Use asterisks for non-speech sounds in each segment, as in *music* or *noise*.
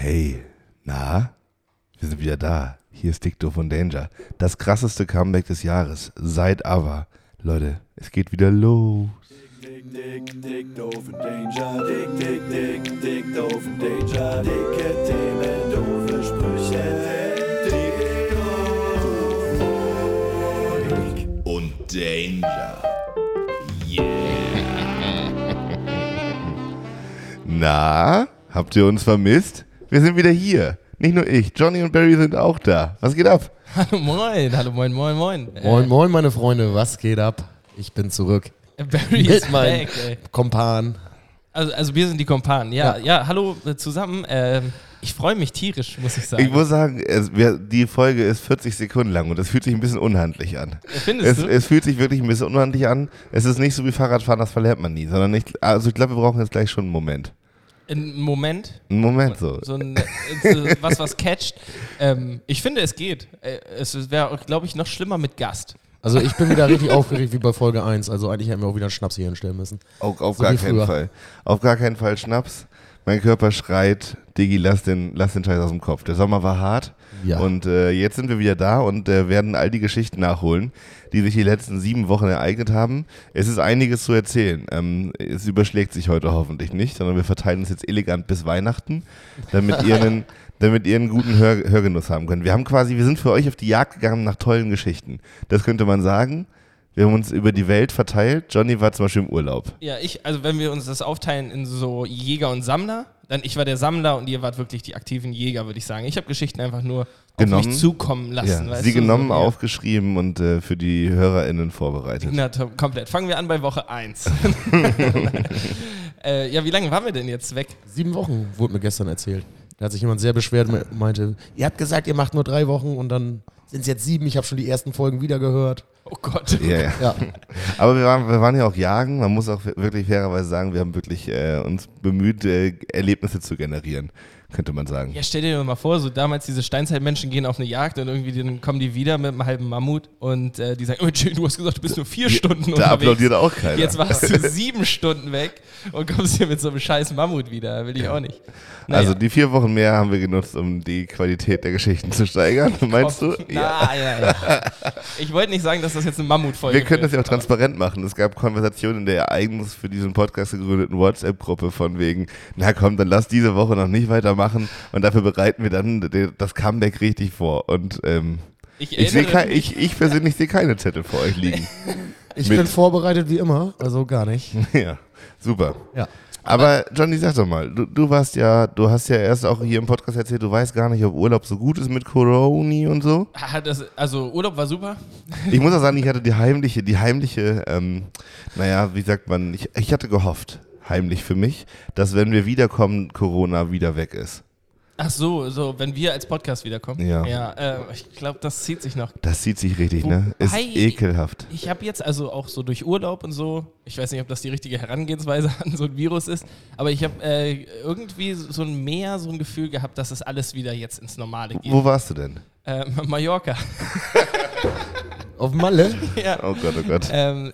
Hey, na? Wir sind wieder da. Hier ist Dick Doof und Danger. Das krasseste Comeback des Jahres. Seit aber. Leute, es geht wieder los. Dick, dick, dick, doof und Danger. Dick, dick, dick, dick, doof und Danger. Dicke Themen, doofe Sprüche. Dick Und Danger. Na, habt ihr uns vermisst? Wir sind wieder hier. Nicht nur ich, Johnny und Barry sind auch da. Was geht ab? Hallo moin, hallo moin, moin, moin. Moin, moin, meine Freunde, was geht ab? Ich bin zurück. Äh, Barry ist meinem back, ey. Kompan. Also, also wir sind die Kompanen. Ja, ja, Ja. hallo äh, zusammen. Ähm, ich freue mich tierisch, muss ich sagen. Ich muss sagen, es, wir, die Folge ist 40 Sekunden lang und es fühlt sich ein bisschen unhandlich an. Findest Es, du? es fühlt sich wirklich ein bisschen unhandlich an. Es ist nicht so wie Fahrradfahren, das verlernt man nie, sondern nicht. Also ich glaube, wir brauchen jetzt gleich schon einen Moment. Ein Moment. Einen Moment so. So ein, äh, so was, was catcht. Ähm, ich finde, es geht. Äh, es wäre, glaube ich, noch schlimmer mit Gast. Also ich bin wieder richtig *laughs* aufgeregt wie bei Folge 1. Also eigentlich hätten wir auch wieder einen Schnaps hier hinstellen müssen. Auf, auf So gar keinen früher. Fall. Auf gar keinen Fall Schnaps. Mein Körper schreit, Diggi, lass den, lass den Scheiß aus dem Kopf. Der Sommer war hart Ja. und äh, jetzt sind wir wieder da und äh, werden all die Geschichten nachholen, die sich die letzten sieben Wochen ereignet haben. Es ist einiges zu erzählen. Ähm, es überschlägt sich heute hoffentlich nicht, sondern wir verteilen uns jetzt elegant bis Weihnachten, damit ihr einen, *laughs* damit ihr einen guten Hör, Hörgenuss haben könnt. Wir haben quasi, wir sind für euch auf die Jagd gegangen nach tollen Geschichten. Das könnte man sagen. Wir haben uns über die Welt verteilt. Johnny war zum Beispiel im Urlaub. Ja, ich, also wenn wir uns das aufteilen in so Jäger und Sammler, dann ich war der Sammler und ihr wart wirklich die aktiven Jäger, würde ich sagen. Ich habe Geschichten einfach nur auf Genommen. mich zukommen lassen. Ja, weißt sie du, genommen, so, ja. aufgeschrieben und äh, für die HörerInnen vorbereitet. Na, komplett. Fangen wir an bei Woche 1. *laughs* äh, ja, wie lange waren wir denn jetzt weg? Sieben Wochen wurde mir gestern erzählt. Da hat sich jemand sehr beschwert und meinte, ihr habt gesagt, ihr macht nur drei Wochen und dann sind es jetzt sieben. Ich habe schon die ersten Folgen wieder gehört. Oh Gott. Ja, ja. Ja, Aber wir waren, wir waren ja auch jagen. Man muss auch wirklich fairerweise sagen, wir haben wirklich äh, uns bemüht, äh, Erlebnisse zu generieren, könnte man sagen. Ja, stell dir doch mal vor, so damals diese Steinzeitmenschen gehen auf eine Jagd und irgendwie dann kommen die wieder mit einem halben Mammut und äh, die sagen, oh, Jill, du hast gesagt, du bist nur vier Stunden Da unterwegs. applaudiert auch keiner. Jetzt warst du *laughs* sieben Stunden weg und kommst hier mit so einem scheiß Mammut wieder. Will ich auch nicht. Naja. Also die vier Wochen mehr haben wir genutzt, um die Qualität der Geschichten zu steigern. *laughs* Meinst du? Na, ja. ja, Ich wollte nicht sagen, dass das jetzt eine Mammutfolge Wir können das ja auch transparent machen. Es gab Konversationen in der eigens für diesen Podcast gegründeten WhatsApp-Gruppe von wegen, na komm, dann lass diese Woche noch nicht weitermachen und dafür bereiten wir dann das Comeback richtig vor. Und ähm, Ich ich, kein, ich, ich persönlich sehe keine Zettel vor euch liegen. *laughs* ich Mit- bin vorbereitet wie immer, also gar nicht. *laughs* ja, super. Ja. Aber Johnny, sag doch mal, du, du warst ja, du hast ja erst auch hier im Podcast erzählt, du weißt gar nicht, ob Urlaub so gut ist mit Coroni und so. Ah, das, also Urlaub war super. Ich muss auch sagen, ich hatte die heimliche, die heimliche, ähm, naja, wie sagt man, ich, ich hatte gehofft, heimlich für mich, dass wenn wir wiederkommen, Corona wieder weg ist. Ach so, so, wenn wir als Podcast wiederkommen. Ja. Ja, äh, ich glaube, das zieht sich noch. Das sieht sich richtig, ne? Ist Wobei- ekelhaft. Ich habe jetzt also auch so durch Urlaub und so, ich weiß nicht, ob das die richtige Herangehensweise *laughs* an so ein Virus ist, aber ich habe äh, irgendwie so ein mehr so ein Gefühl gehabt, dass es alles wieder jetzt ins Normale geht. Wo warst du denn? Äh, *laughs* Mallorca. *laughs* Auf Malle? ja. Oh Gott, oh Gott. Ähm,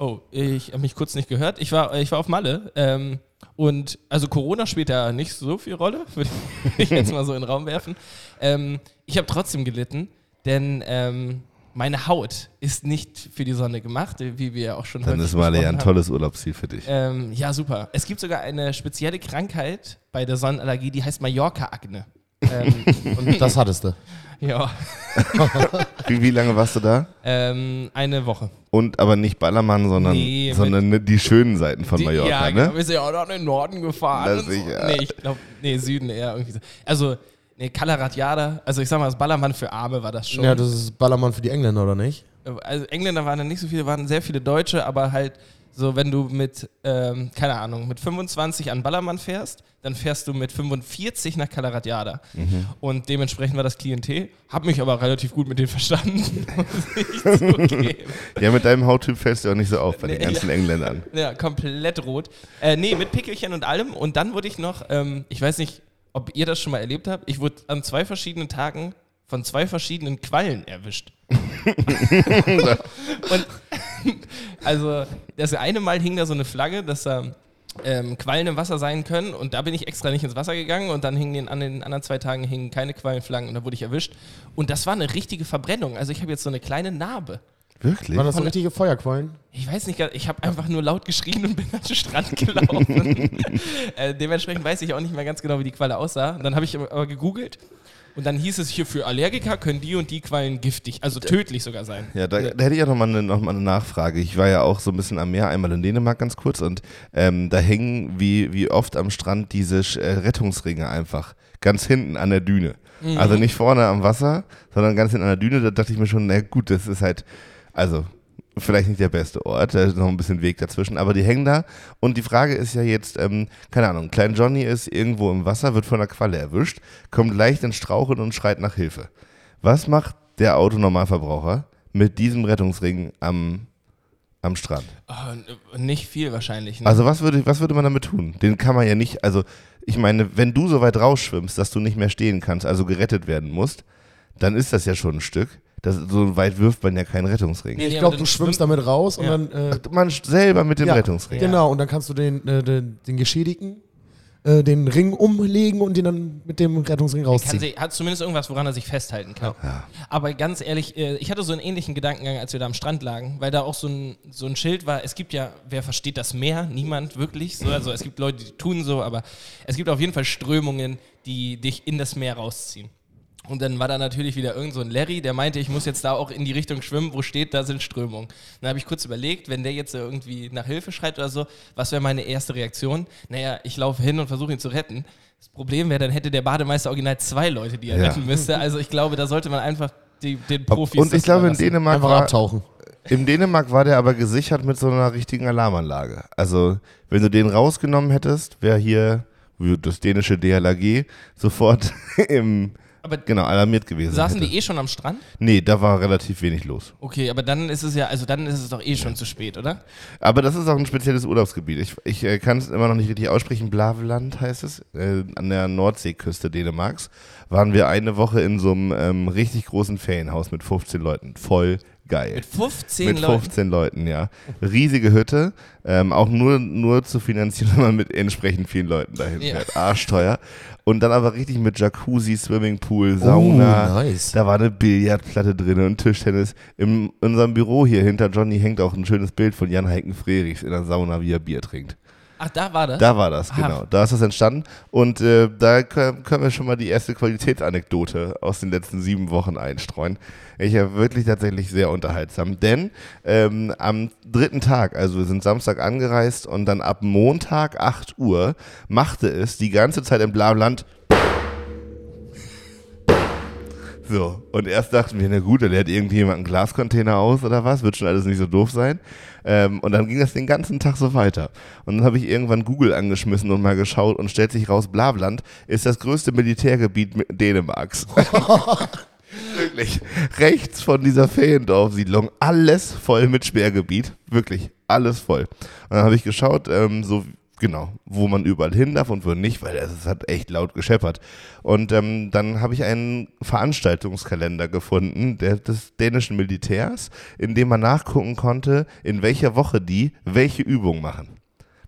oh, ich habe mich kurz nicht gehört. Ich war, ich war auf Malle. Ähm, und also Corona spielt da nicht so viel Rolle, *laughs* würde ich jetzt mal so in den Raum werfen. Ähm, ich habe trotzdem gelitten, denn ähm, meine Haut ist nicht für die Sonne gemacht, wie wir auch schon Dann ist mal ja besprochen ein haben. tolles Urlaubsziel für dich. Ähm, ja, super. Es gibt sogar eine spezielle Krankheit bei der Sonnenallergie, die heißt Mallorca-Akne. ähm, *laughs* Und das hattest du. Ja, *laughs* Wie, wie lange warst du da? ähm, eine Woche. Und aber nicht Ballermann, sondern, Nee, sondern ne- die schönen Seiten von Die- Mallorca, ja, ne? genau. Wir sind ja auch noch in den Norden gefahren. Das so. sicher. Nee, ich glaube, nee, Süden eher irgendwie so. Also, nee, Kalaratjada, also ich sag mal, das Ballermann für Arme war das schon. Ja, das ist Ballermann für die Engländer, oder nicht? also Engländer waren da nicht so viele, waren sehr viele Deutsche, aber halt so, wenn du mit, ähm, keine Ahnung, mit 25 an Ballermann fährst, dann fährst du mit 45 nach Kalaratjada. Mhm. Und dementsprechend war das Klientel. Hab mich aber relativ gut mit denen verstanden. *laughs* *laughs* Ja, mit deinem Hauttyp fällst du auch nicht so auf bei den ganzen Engländern. *laughs* Ja, komplett rot. Äh, nee, mit Pickelchen und allem. Und dann wurde ich noch, ähm, ich weiß nicht, ob ihr das schon mal erlebt habt, ich wurde an zwei verschiedenen Tagen von zwei verschiedenen Quallen erwischt. und *laughs* also das eine Mal hing da so eine Flagge, dass da ähm, Quallen im Wasser sein können. Und da bin ich extra nicht ins Wasser gegangen und dann hingen den, an den anderen zwei Tagen hingen keine Quallenflangen und da wurde ich erwischt. Und das war eine richtige Verbrennung. Also ich habe jetzt so eine kleine Narbe. Wirklich? Waren das so Von- richtige Feuerquallen? Ich weiß nicht, ich habe einfach nur laut geschrien und bin an den Strand *laughs* gelaufen. äh, dementsprechend weiß ich auch nicht mehr ganz genau, wie die Qualle aussah. Und dann habe ich aber gegoogelt und dann hieß es hier für Allergiker können die und die Quallen giftig, also tödlich sogar sein. Ja, da, da hätte ich auch nochmal eine, noch mal eine Nachfrage. Ich war ja auch so ein bisschen am Meer, einmal in Dänemark ganz kurz und ähm, da hängen wie, wie oft am Strand diese äh, Rettungsringe einfach ganz hinten an der Düne. Also nicht vorne am Wasser, sondern ganz hinten an der Düne. Da dachte ich mir schon, na gut, das ist halt, also vielleicht nicht der beste Ort, da ist noch ein bisschen Weg dazwischen, aber die hängen da und die Frage ist ja jetzt, ähm, keine Ahnung, Klein Johnny ist irgendwo im Wasser, wird von einer Qualle erwischt, kommt leicht ins Straucheln und schreit nach Hilfe. Was macht der Autonormalverbraucher mit diesem Rettungsring am, am Strand? Oh, nicht viel wahrscheinlich. Ne? Also was würde, was würde man damit tun? Den kann man ja nicht, also ich meine, wenn du so weit rausschwimmst, dass du nicht mehr stehen kannst, also gerettet werden musst, dann ist das ja schon ein Stück. Das, so weit wirft man ja keinen Rettungsring. Nee, Ich glaube, du schwimmst damit raus Ja. und dann. Äh, Man selber mit dem ja, Rettungsring. Genau, und dann kannst du den, äh, den, den Geschädigten äh, den Ring umlegen und den dann mit dem Rettungsring rausziehen. sie, hat zumindest irgendwas, woran er sich festhalten kann. Aber ganz ehrlich, äh, ich hatte so einen ähnlichen Gedankengang, als wir da am Strand lagen, weil da auch so ein, so ein Schild war. Es gibt ja, wer versteht das Meer? Niemand wirklich. So, also es gibt Leute, die tun so, aber es gibt auf jeden Fall Strömungen, die dich in das Meer rausziehen. Und dann war da natürlich wieder irgend so ein Larry, der meinte, ich muss jetzt da auch in die Richtung schwimmen, wo steht, da sind Strömungen. Dann habe ich kurz überlegt, wenn der jetzt irgendwie nach Hilfe schreit oder so, was wäre meine erste Reaktion? Naja, ich laufe hin und versuche ihn zu retten. Das Problem wäre, dann hätte der Bademeister original zwei Leute, die er Ja. retten müsste. Also ich glaube, da sollte man einfach die, den Profis. Und ich glaube, in. Dänemark Einfach war, abtauchen. in Dänemark war der aber gesichert mit so einer richtigen Alarmanlage. Also, wenn du den rausgenommen hättest, wäre hier das dänische DLAG sofort *laughs* im, Aber genau, alarmiert gewesen. saßen hätte. die eh schon am Strand? Nee, da war relativ wenig los. Okay, aber dann ist es ja, also dann ist es doch eh schon zu spät, oder? Aber das ist auch ein spezielles Urlaubsgebiet. Ich, ich äh, kann es immer noch nicht richtig aussprechen. Blaveland heißt es. Äh, an der Nordseeküste Dänemarks waren wir eine Woche in so einem ähm, richtig großen Ferienhaus mit 15 Leuten. Voll geil. Mit 15 Mit Leuten. 15 Leuten, ja. Riesige Hütte. Ähm, auch nur, nur zu finanzieren, *laughs* wenn man mit entsprechend vielen Leuten dahin Ja. fährt. Arschteuer. Und dann aber richtig mit Jacuzzi, Swimmingpool, Sauna. Oh, nice. Da war eine Billardplatte drin und Tischtennis. In unserem Büro hier hinter Johnny hängt auch ein schönes Bild von Jan Heiken Frerichs in der Sauna, wie er Bier trinkt. Ach, da war das? Da war das, Ah. genau. Da ist das entstanden. Und äh, da können, können wir schon mal die erste Qualitätsanekdote aus den letzten sieben Wochen einstreuen. Ich habe wirklich tatsächlich sehr unterhaltsam. Denn ähm, am dritten Tag, also wir sind Samstag angereist und dann ab Montag 8 Uhr machte es die ganze Zeit im Blamland So, und erst dachten wir, na gut, da leert irgendjemand einen Glascontainer aus oder was, wird schon alles nicht so doof sein. Ähm, und dann ging das den ganzen Tag so weiter. Und dann habe ich irgendwann Google angeschmissen und mal geschaut und stellt sich raus, Blavland ist das größte Militärgebiet Dänemarks. *laughs* Wirklich. Rechts von dieser Feriendorfsiedlung, alles voll mit Sperrgebiet. Wirklich, alles voll. Und dann habe ich geschaut, ähm, so genau, wo man überall hin darf und wo nicht, weil es hat echt laut gescheppert. Und ähm, dann habe ich einen Veranstaltungskalender gefunden der, des dänischen Militärs, in dem man nachgucken konnte, in welcher Woche die welche Übung machen.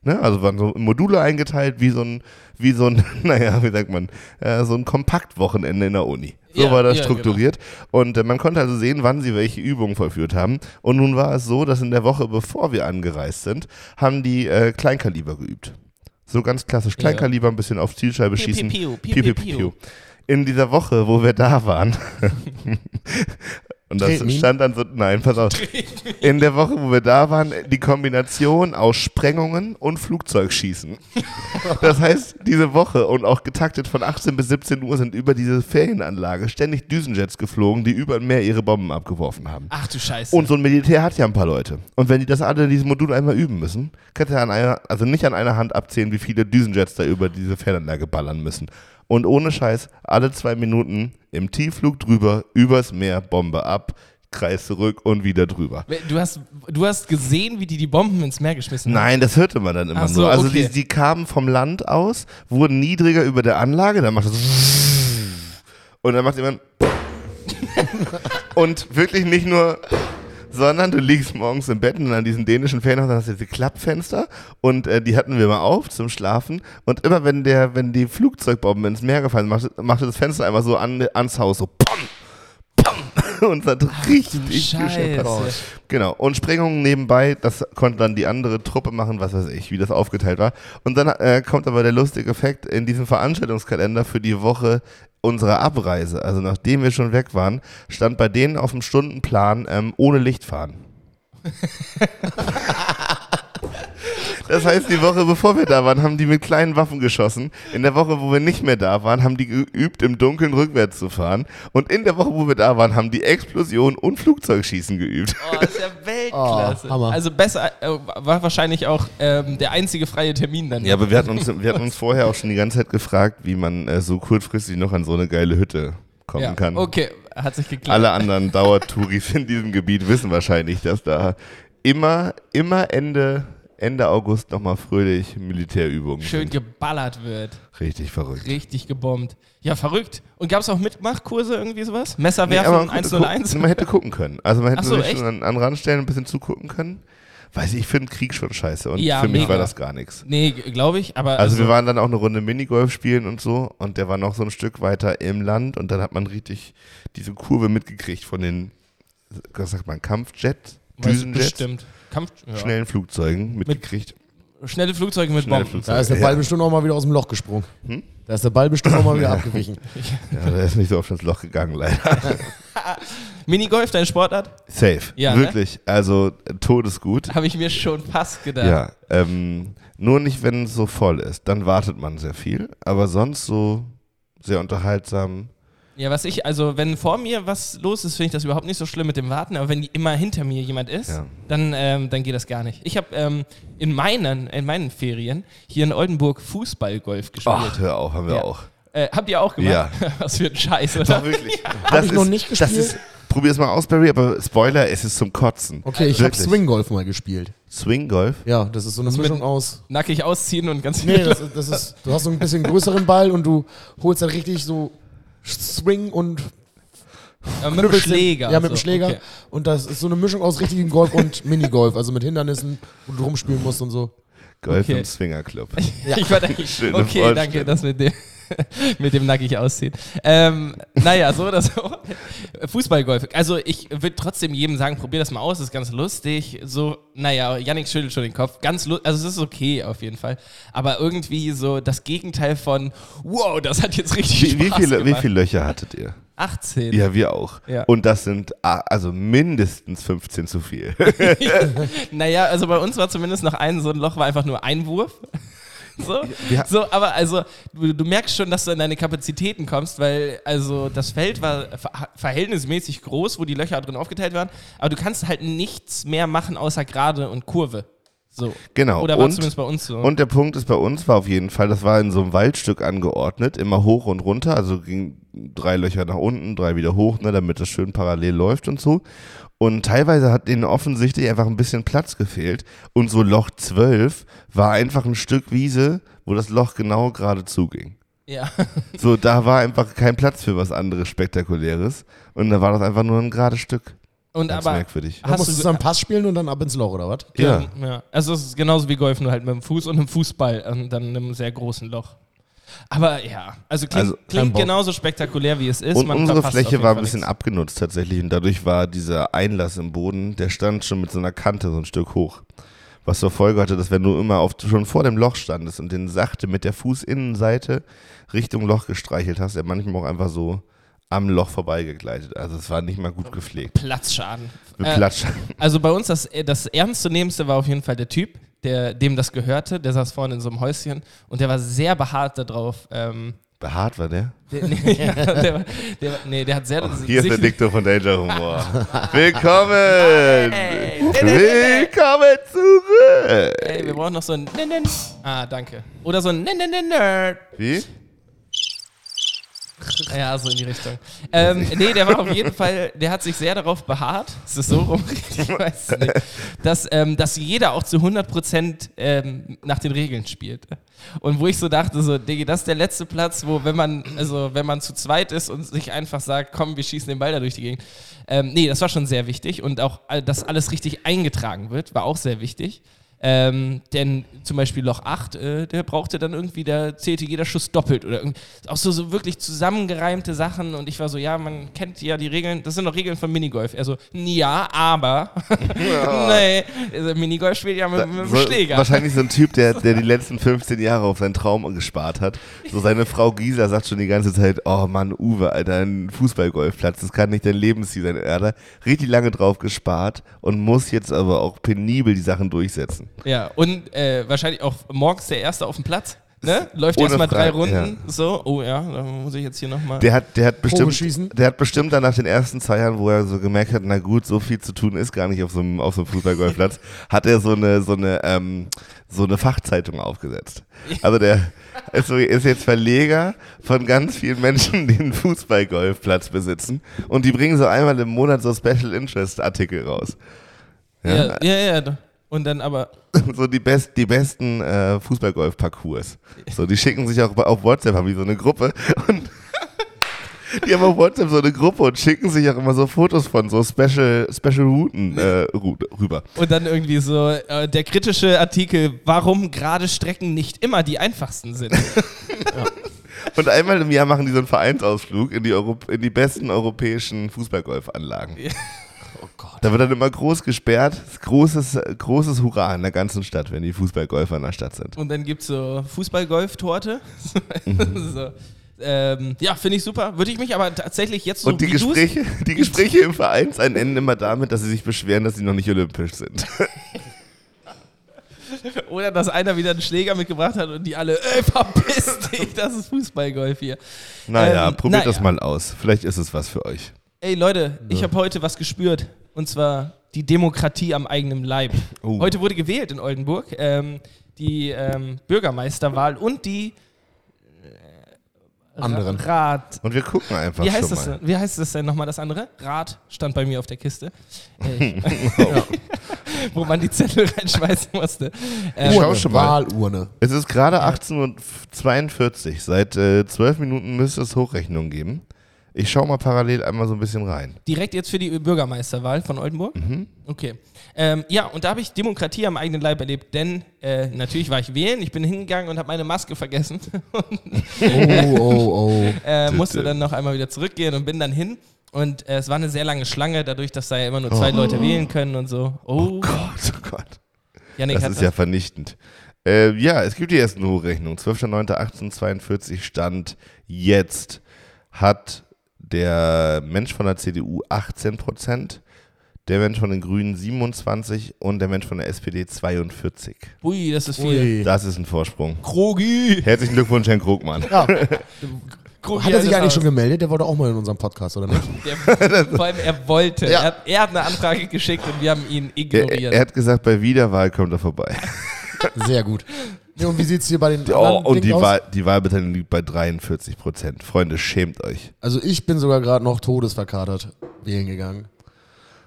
Ne? Also waren so Module eingeteilt, wie so ein, wie so ein, *laughs* naja, wie sagt man, äh, so ein Kompaktwochenende in der Uni. So Ja, war das ja, strukturiert. Und äh, man konnte also sehen, wann sie welche Übungen vollführt haben. Und nun war es so, dass in der Woche, bevor wir angereist sind, haben die äh, Kleinkaliber geübt. So ganz klassisch Kleinkaliber, ein bisschen auf Zielscheibe Piu, schießen. piu, Piu, piu, piu, piu. piu. In dieser Woche, wo wir da waren, *laughs* *laughs* und das Treten stand dann so, nein, pass auf. In der Woche, wo wir da waren, die Kombination aus Sprengungen und Flugzeugschießen. *laughs* Das heißt, diese Woche und auch getaktet von 18 bis 17 Uhr sind über diese Ferienanlage ständig Düsenjets geflogen, die über dem Meer ihre Bomben abgeworfen haben. Ach du Scheiße. Und so ein Militär hat ja ein paar Leute. Und wenn die das alle in diesem Modul einmal üben müssen, kannst du ja an einer, also nicht an einer Hand abzählen, wie viele Düsenjets da über diese Fernanlage ballern müssen. Und ohne Scheiß, alle zwei Minuten im Tiefflug drüber, übers Meer, Bombe ab, Kreis zurück und wieder drüber. Du hast, du hast gesehen, wie die die Bomben ins Meer geschmissen haben? Nein, das hörte man dann immer so, nur. Also okay. die, die kamen vom Land aus, wurden niedriger über der Anlage, dann macht es und dann macht jemand *laughs* und wirklich nicht nur sondern du liegst morgens im Bett und an diesen dänischen Ferienhäusern hast du diese Klappfenster und äh, die hatten wir mal auf zum Schlafen und immer wenn der, wenn die Flugzeugbomben ins Meer gefallen machte, machte das Fenster einmal so an, ans Haus, so pam *laughs* und es hat richtig gescheppert. Scheiße. Genau. Und Sprengungen nebenbei, das konnte dann die andere Truppe machen, was weiß ich, wie das aufgeteilt war. Und dann äh, kommt aber der lustige Effekt in diesem Veranstaltungskalender für die Woche unserer Abreise. Also nachdem wir schon weg waren, stand bei denen auf dem Stundenplan ähm, ohne Licht fahren. *laughs* Das heißt, die Woche bevor wir da waren, haben die mit kleinen Waffen geschossen. In der Woche, wo wir nicht mehr da waren, haben die geübt, im Dunkeln rückwärts zu fahren. Und in der Woche, wo wir da waren, haben die Explosion und Flugzeugschießen geübt. Oh, das ist ja Weltklasse. Oh. Also besser, äh, war wahrscheinlich auch ähm, der einzige freie Termin dann. Ja, aber wir hatten uns, wir hatten uns vorher auch schon die ganze Zeit gefragt, wie man äh, so kurzfristig noch an so eine geile Hütte kommen Ja, kann. Okay, hat sich geklärt. Alle anderen Dauertouris in diesem Gebiet wissen wahrscheinlich, dass da immer, immer Ende, Ende August nochmal fröhlich Militärübungen Schön sind. geballert wird. Richtig verrückt. Richtig gebombt. Ja, verrückt. Und gab es auch Mitmachkurse, irgendwie sowas? Nee, Messerwerfen aber man, konnte 101? gucken, man hätte gucken können. Also man hätte so, sich an, an den Rand stellen und ein bisschen zugucken können. Weiß ich, ich finde Krieg schon scheiße und Ja, für mich mega. war das gar nichts. Nee, glaube ich, aber. Also, wir waren dann auch eine Runde Minigolf spielen und so und der war noch so ein Stück weiter im Land und dann hat man richtig diese Kurve mitgekriegt von den, was sagt man, Kampfjets, Düsenjets, Bestimmt. Kampf, ja. schnellen Flugzeugen mitgekriegt. Schnelle Flugzeuge mit Schnelle Bomben. Flugzeuge. Da ist der Ball ja. bestimmt auch mal wieder aus dem Loch gesprungen. Hm? Da ist der Ball bestimmt auch mal wieder *laughs* abgewichen. Ja, der ist nicht so oft ins Loch gegangen, leider. *laughs* Minigolf, deine Sportart? Safe. Ja, ne? Wirklich. Also äh, todesgut. Habe ich mir schon fast gedacht. Ja. Ähm, nur nicht, wenn es so voll ist. Dann wartet man sehr viel. Aber sonst so sehr unterhaltsam. Ja, was ich, also wenn vor mir was los ist, finde ich das überhaupt nicht so schlimm mit dem Warten, aber wenn immer hinter mir jemand ist, Ja. dann, ähm, dann geht das gar nicht. Ich habe ähm, in, meinen, in meinen Ferien hier in Oldenburg Fußballgolf gespielt. Ach, hör auf, haben wir Ja. auch. Äh, habt ihr auch gemacht? Ja. *laughs* was für ein Scheiß, oder? Doch, wirklich. Hab ich noch nicht Das gespielt. ist, probier es mal aus, Barry, aber Spoiler, es ist zum Kotzen. Okay, ich habe. Swinggolf mal gespielt. Swinggolf? Ja, das ist so eine mit- Mischung aus. Nackig ausziehen und ganz Nee, das, ist- das ist. Du hast so ein bisschen größeren Ball und du holst dann richtig so Swing und äh, mit dem Schläger. Ja, mit dem so. Schläger. Okay. Und das ist so eine Mischung aus richtigem Golf und Minigolf, also mit Hindernissen, wo du rumspielen musst und so. Golf Okay. und Swingerclub. *laughs* Ja. Ich war da, Schöne okay, danke, das mit dem, *laughs* mit dem nackig ausziehen. Ähm, naja, so oder so. Fußballgolf. Also ich würde trotzdem jedem sagen, probier das mal aus, ist ganz lustig. So, naja, Yannick schüttelt schon den Kopf. Ganz lu- also es ist okay auf jeden Fall. Aber irgendwie so das Gegenteil von, wow, das hat jetzt richtig Wie, wie, Spaß viele, wie gemacht. viele Löcher hattet ihr? 18. Ja, wir auch. Ja. Und das sind ah, also mindestens 15 zu viel. *laughs* Naja, also bei uns war zumindest noch ein, so ein Loch war einfach nur Einwurf. *laughs* So, Ja. so aber also du, du merkst schon, dass du in deine Kapazitäten kommst, weil also das Feld war ver verhältnismäßig groß, wo die Löcher drin aufgeteilt waren, aber du kannst halt nichts mehr machen außer gerade und Kurve. So. Genau. Oder war und, zumindest bei uns so. und der Punkt ist bei uns war auf jeden Fall, das war in so einem Waldstück angeordnet, immer hoch und runter, also ging drei Löcher nach unten, drei wieder hoch, ne, damit das schön parallel läuft und so. Und teilweise hat denen offensichtlich einfach ein bisschen Platz gefehlt. Und so Loch 12 war einfach ein Stück Wiese, wo das Loch genau gerade zuging. ja. *laughs* So, da war einfach kein Platz für was anderes Spektakuläres. Und da war das einfach nur ein gerades Stück. Und Ganz aber merkwürdig. Da Hast musst du- du dann Pass spielen und dann ab ins Loch, oder was? Ja. ja. Also es ist genauso wie Golf, nur halt mit dem Fuß und einem Fußball und dann einem sehr großen Loch. Aber ja, also klingt, Also, klingt genauso spektakulär wie es ist. Und Man unsere Fläche war ein bisschen nichts. abgenutzt tatsächlich und dadurch war dieser Einlass im Boden, der stand schon mit so einer Kante so ein Stück hoch. Was zur Folge hatte, dass wenn du immer auf, schon vor dem Loch standest und den sachte mit der Fußinnenseite Richtung Loch gestreichelt hast, er manchmal auch einfach so am Loch vorbeigegleitet. Also es war nicht mal gut gepflegt. Platzschaden. Mit Äh, Platsch. Also bei uns das, das ernstzunehmendste war auf jeden Fall der Typ, der, dem das gehörte. Der saß vorne in so einem Häuschen und der war sehr beharrt darauf. Ähm, Behaart war der? der, nee, ja, *laughs* der, war- der, war- nee, der hat sehr. Hier ist der Diktor von Danger Humor. Willkommen! Ey, Willkommen zurück! Ey, wir brauchen noch so ein. Ah, danke. Oder so ein. Wie? *laughs* Ja, so in die Richtung. Ähm, *laughs* nee, der war auf jeden Fall, der hat sich sehr darauf beharrt, ist es so rum, *laughs* ich weiß nicht, dass, ähm, dass jeder auch zu 100% ähm, nach den Regeln spielt. Und wo ich so dachte, so, Diggi, das ist der letzte Platz, wo, wenn man, also wenn man zu zweit ist und sich einfach sagt, komm, wir schießen den Ball da durch die Gegend. Ähm, nee, das war schon sehr wichtig und auch, äh, dass alles richtig eingetragen wird, war auch sehr wichtig. Ähm, denn zum Beispiel Loch 8, äh, der brauchte dann irgendwie, da zählte jeder Schuss doppelt oder irgendwie, auch so, so wirklich zusammengereimte Sachen und ich war so, ja, man kennt ja die Regeln, das sind doch Regeln von Minigolf. Er so, ja, aber, *laughs* nee, also Minigolf spielt ja mit, mit dem So, Schläger. wahrscheinlich so ein Typ, der, der die *laughs* letzten 15 Jahre auf seinen Traum gespart hat. So seine Frau Gisa sagt schon die ganze Zeit, oh Mann, Uwe, Alter, ein Fußballgolfplatz, das kann nicht dein Lebensziel sein. Er hat da richtig lange drauf gespart und muss jetzt aber auch penibel die Sachen durchsetzen. Ja, und äh, wahrscheinlich auch morgens der Erste auf dem Platz. Ne? Läuft erstmal drei Runden. So, oh ja, da muss ich jetzt hier nochmal. Der hat, der hat bestimmt, der hat bestimmt dann nach den ersten zwei Jahren, wo er so gemerkt hat, na gut, so viel zu tun ist gar nicht auf so einem, auf so einem Fußballgolfplatz, *laughs* hat er so eine, so eine, ähm, so eine Fachzeitung aufgesetzt. Also der *laughs* ist, so, ist jetzt Verleger von ganz vielen Menschen, die einen Fußballgolfplatz besitzen und die bringen so einmal im Monat so Special Interest Artikel raus. ja, ja, ja. Und dann aber, *laughs* so die, best, die besten äh, Fußballgolf-Parcours. So, die schicken sich auch auf WhatsApp, haben die so eine Gruppe *laughs* und die haben auf WhatsApp so eine Gruppe und schicken sich auch immer so Fotos von so Special, Special Routen äh, rüber. und dann irgendwie so äh, der kritische Artikel, warum gerade Strecken nicht immer die einfachsten sind. *laughs* Und einmal im Jahr machen die so einen Vereinsausflug in die, Europ in die besten europäischen Fußballgolfanlagen. Oh Gott. Da wird dann immer groß gesperrt, großes, großes Hurra in der ganzen Stadt, wenn die Fußballgolfer in der Stadt sind. Und dann gibt es so Fußball-Golf-Torte. *laughs* *laughs* so. ähm, ja, finde ich super. Würde ich mich aber tatsächlich jetzt so Und die Gespräche, *laughs* die Gespräche im Verein enden immer damit, dass sie sich beschweren, dass sie noch nicht olympisch sind. Oder dass einer wieder einen Schläger mitgebracht hat und die alle, ey, verpiss dich, das ist Fußballgolf hier. Naja, Ähm, probiert naja. das mal aus. Vielleicht ist es was für euch. Ey Leute, ich habe heute was gespürt. Und zwar die Demokratie am eigenen Leib. Oh. Heute wurde gewählt in Oldenburg. Ähm, die ähm, Bürgermeisterwahl und die äh, Anderen. Rat. Und wir gucken einfach Wie heißt, schon das mal. denn? Wie heißt das denn nochmal das andere? Rat stand bei mir auf der Kiste. Äh, *laughs* *laughs* wo man die Zettel reinschmeißen musste. Ähm, Urne, schon mal. Wahlurne. Es ist gerade 18.42 Uhr. Seit äh, 12 Minuten müsste es Hochrechnung geben. Ich schaue mal parallel einmal so ein bisschen rein. Direkt jetzt für die Bürgermeisterwahl von Oldenburg? Mhm. Okay. Ähm, ja, und da habe ich Demokratie am eigenen Leib erlebt, denn äh, natürlich war ich wählen, ich bin hingegangen und habe meine Maske vergessen *laughs* Oh, oh, oh. *laughs* äh, musste dann noch einmal wieder zurückgehen und bin dann hin. Und äh, es war eine sehr lange Schlange, dadurch, dass da ja immer nur Oh. zwei Leute wählen können und so. Oh, Gott, oh Gott. Janik Das ist ja vernichtend. Äh, ja, es gibt die ersten Hochrechnungen. 12.09.1842 stand jetzt hat der Mensch von der CDU 18 Prozent, der Mensch von den Grünen 27% und der Mensch von der SPD 42. Ui, das ist viel. Ui. Das ist ein Vorsprung. Krogi! Herzlichen Glückwunsch, Herrn Krugmann. Ja. *laughs* Krogi Hat er sich eigentlich schon gemeldet? Der wollte auch mal in unserem Podcast, oder nicht? Der, *laughs* vor allem, er wollte. Ja. Er, hat, er hat eine Anfrage geschickt und wir haben ihn Er, ignoriert. er hat gesagt, bei Wiederwahl kommt er vorbei. Sehr gut. Ja, und wie sieht es hier bei den Oh, anderen und Dingen die, aus? Wahl, die Wahlbeteiligung liegt bei 43 Prozent. Freunde, schämt euch. Also ich bin sogar gerade noch todesverkatert wählen gegangen.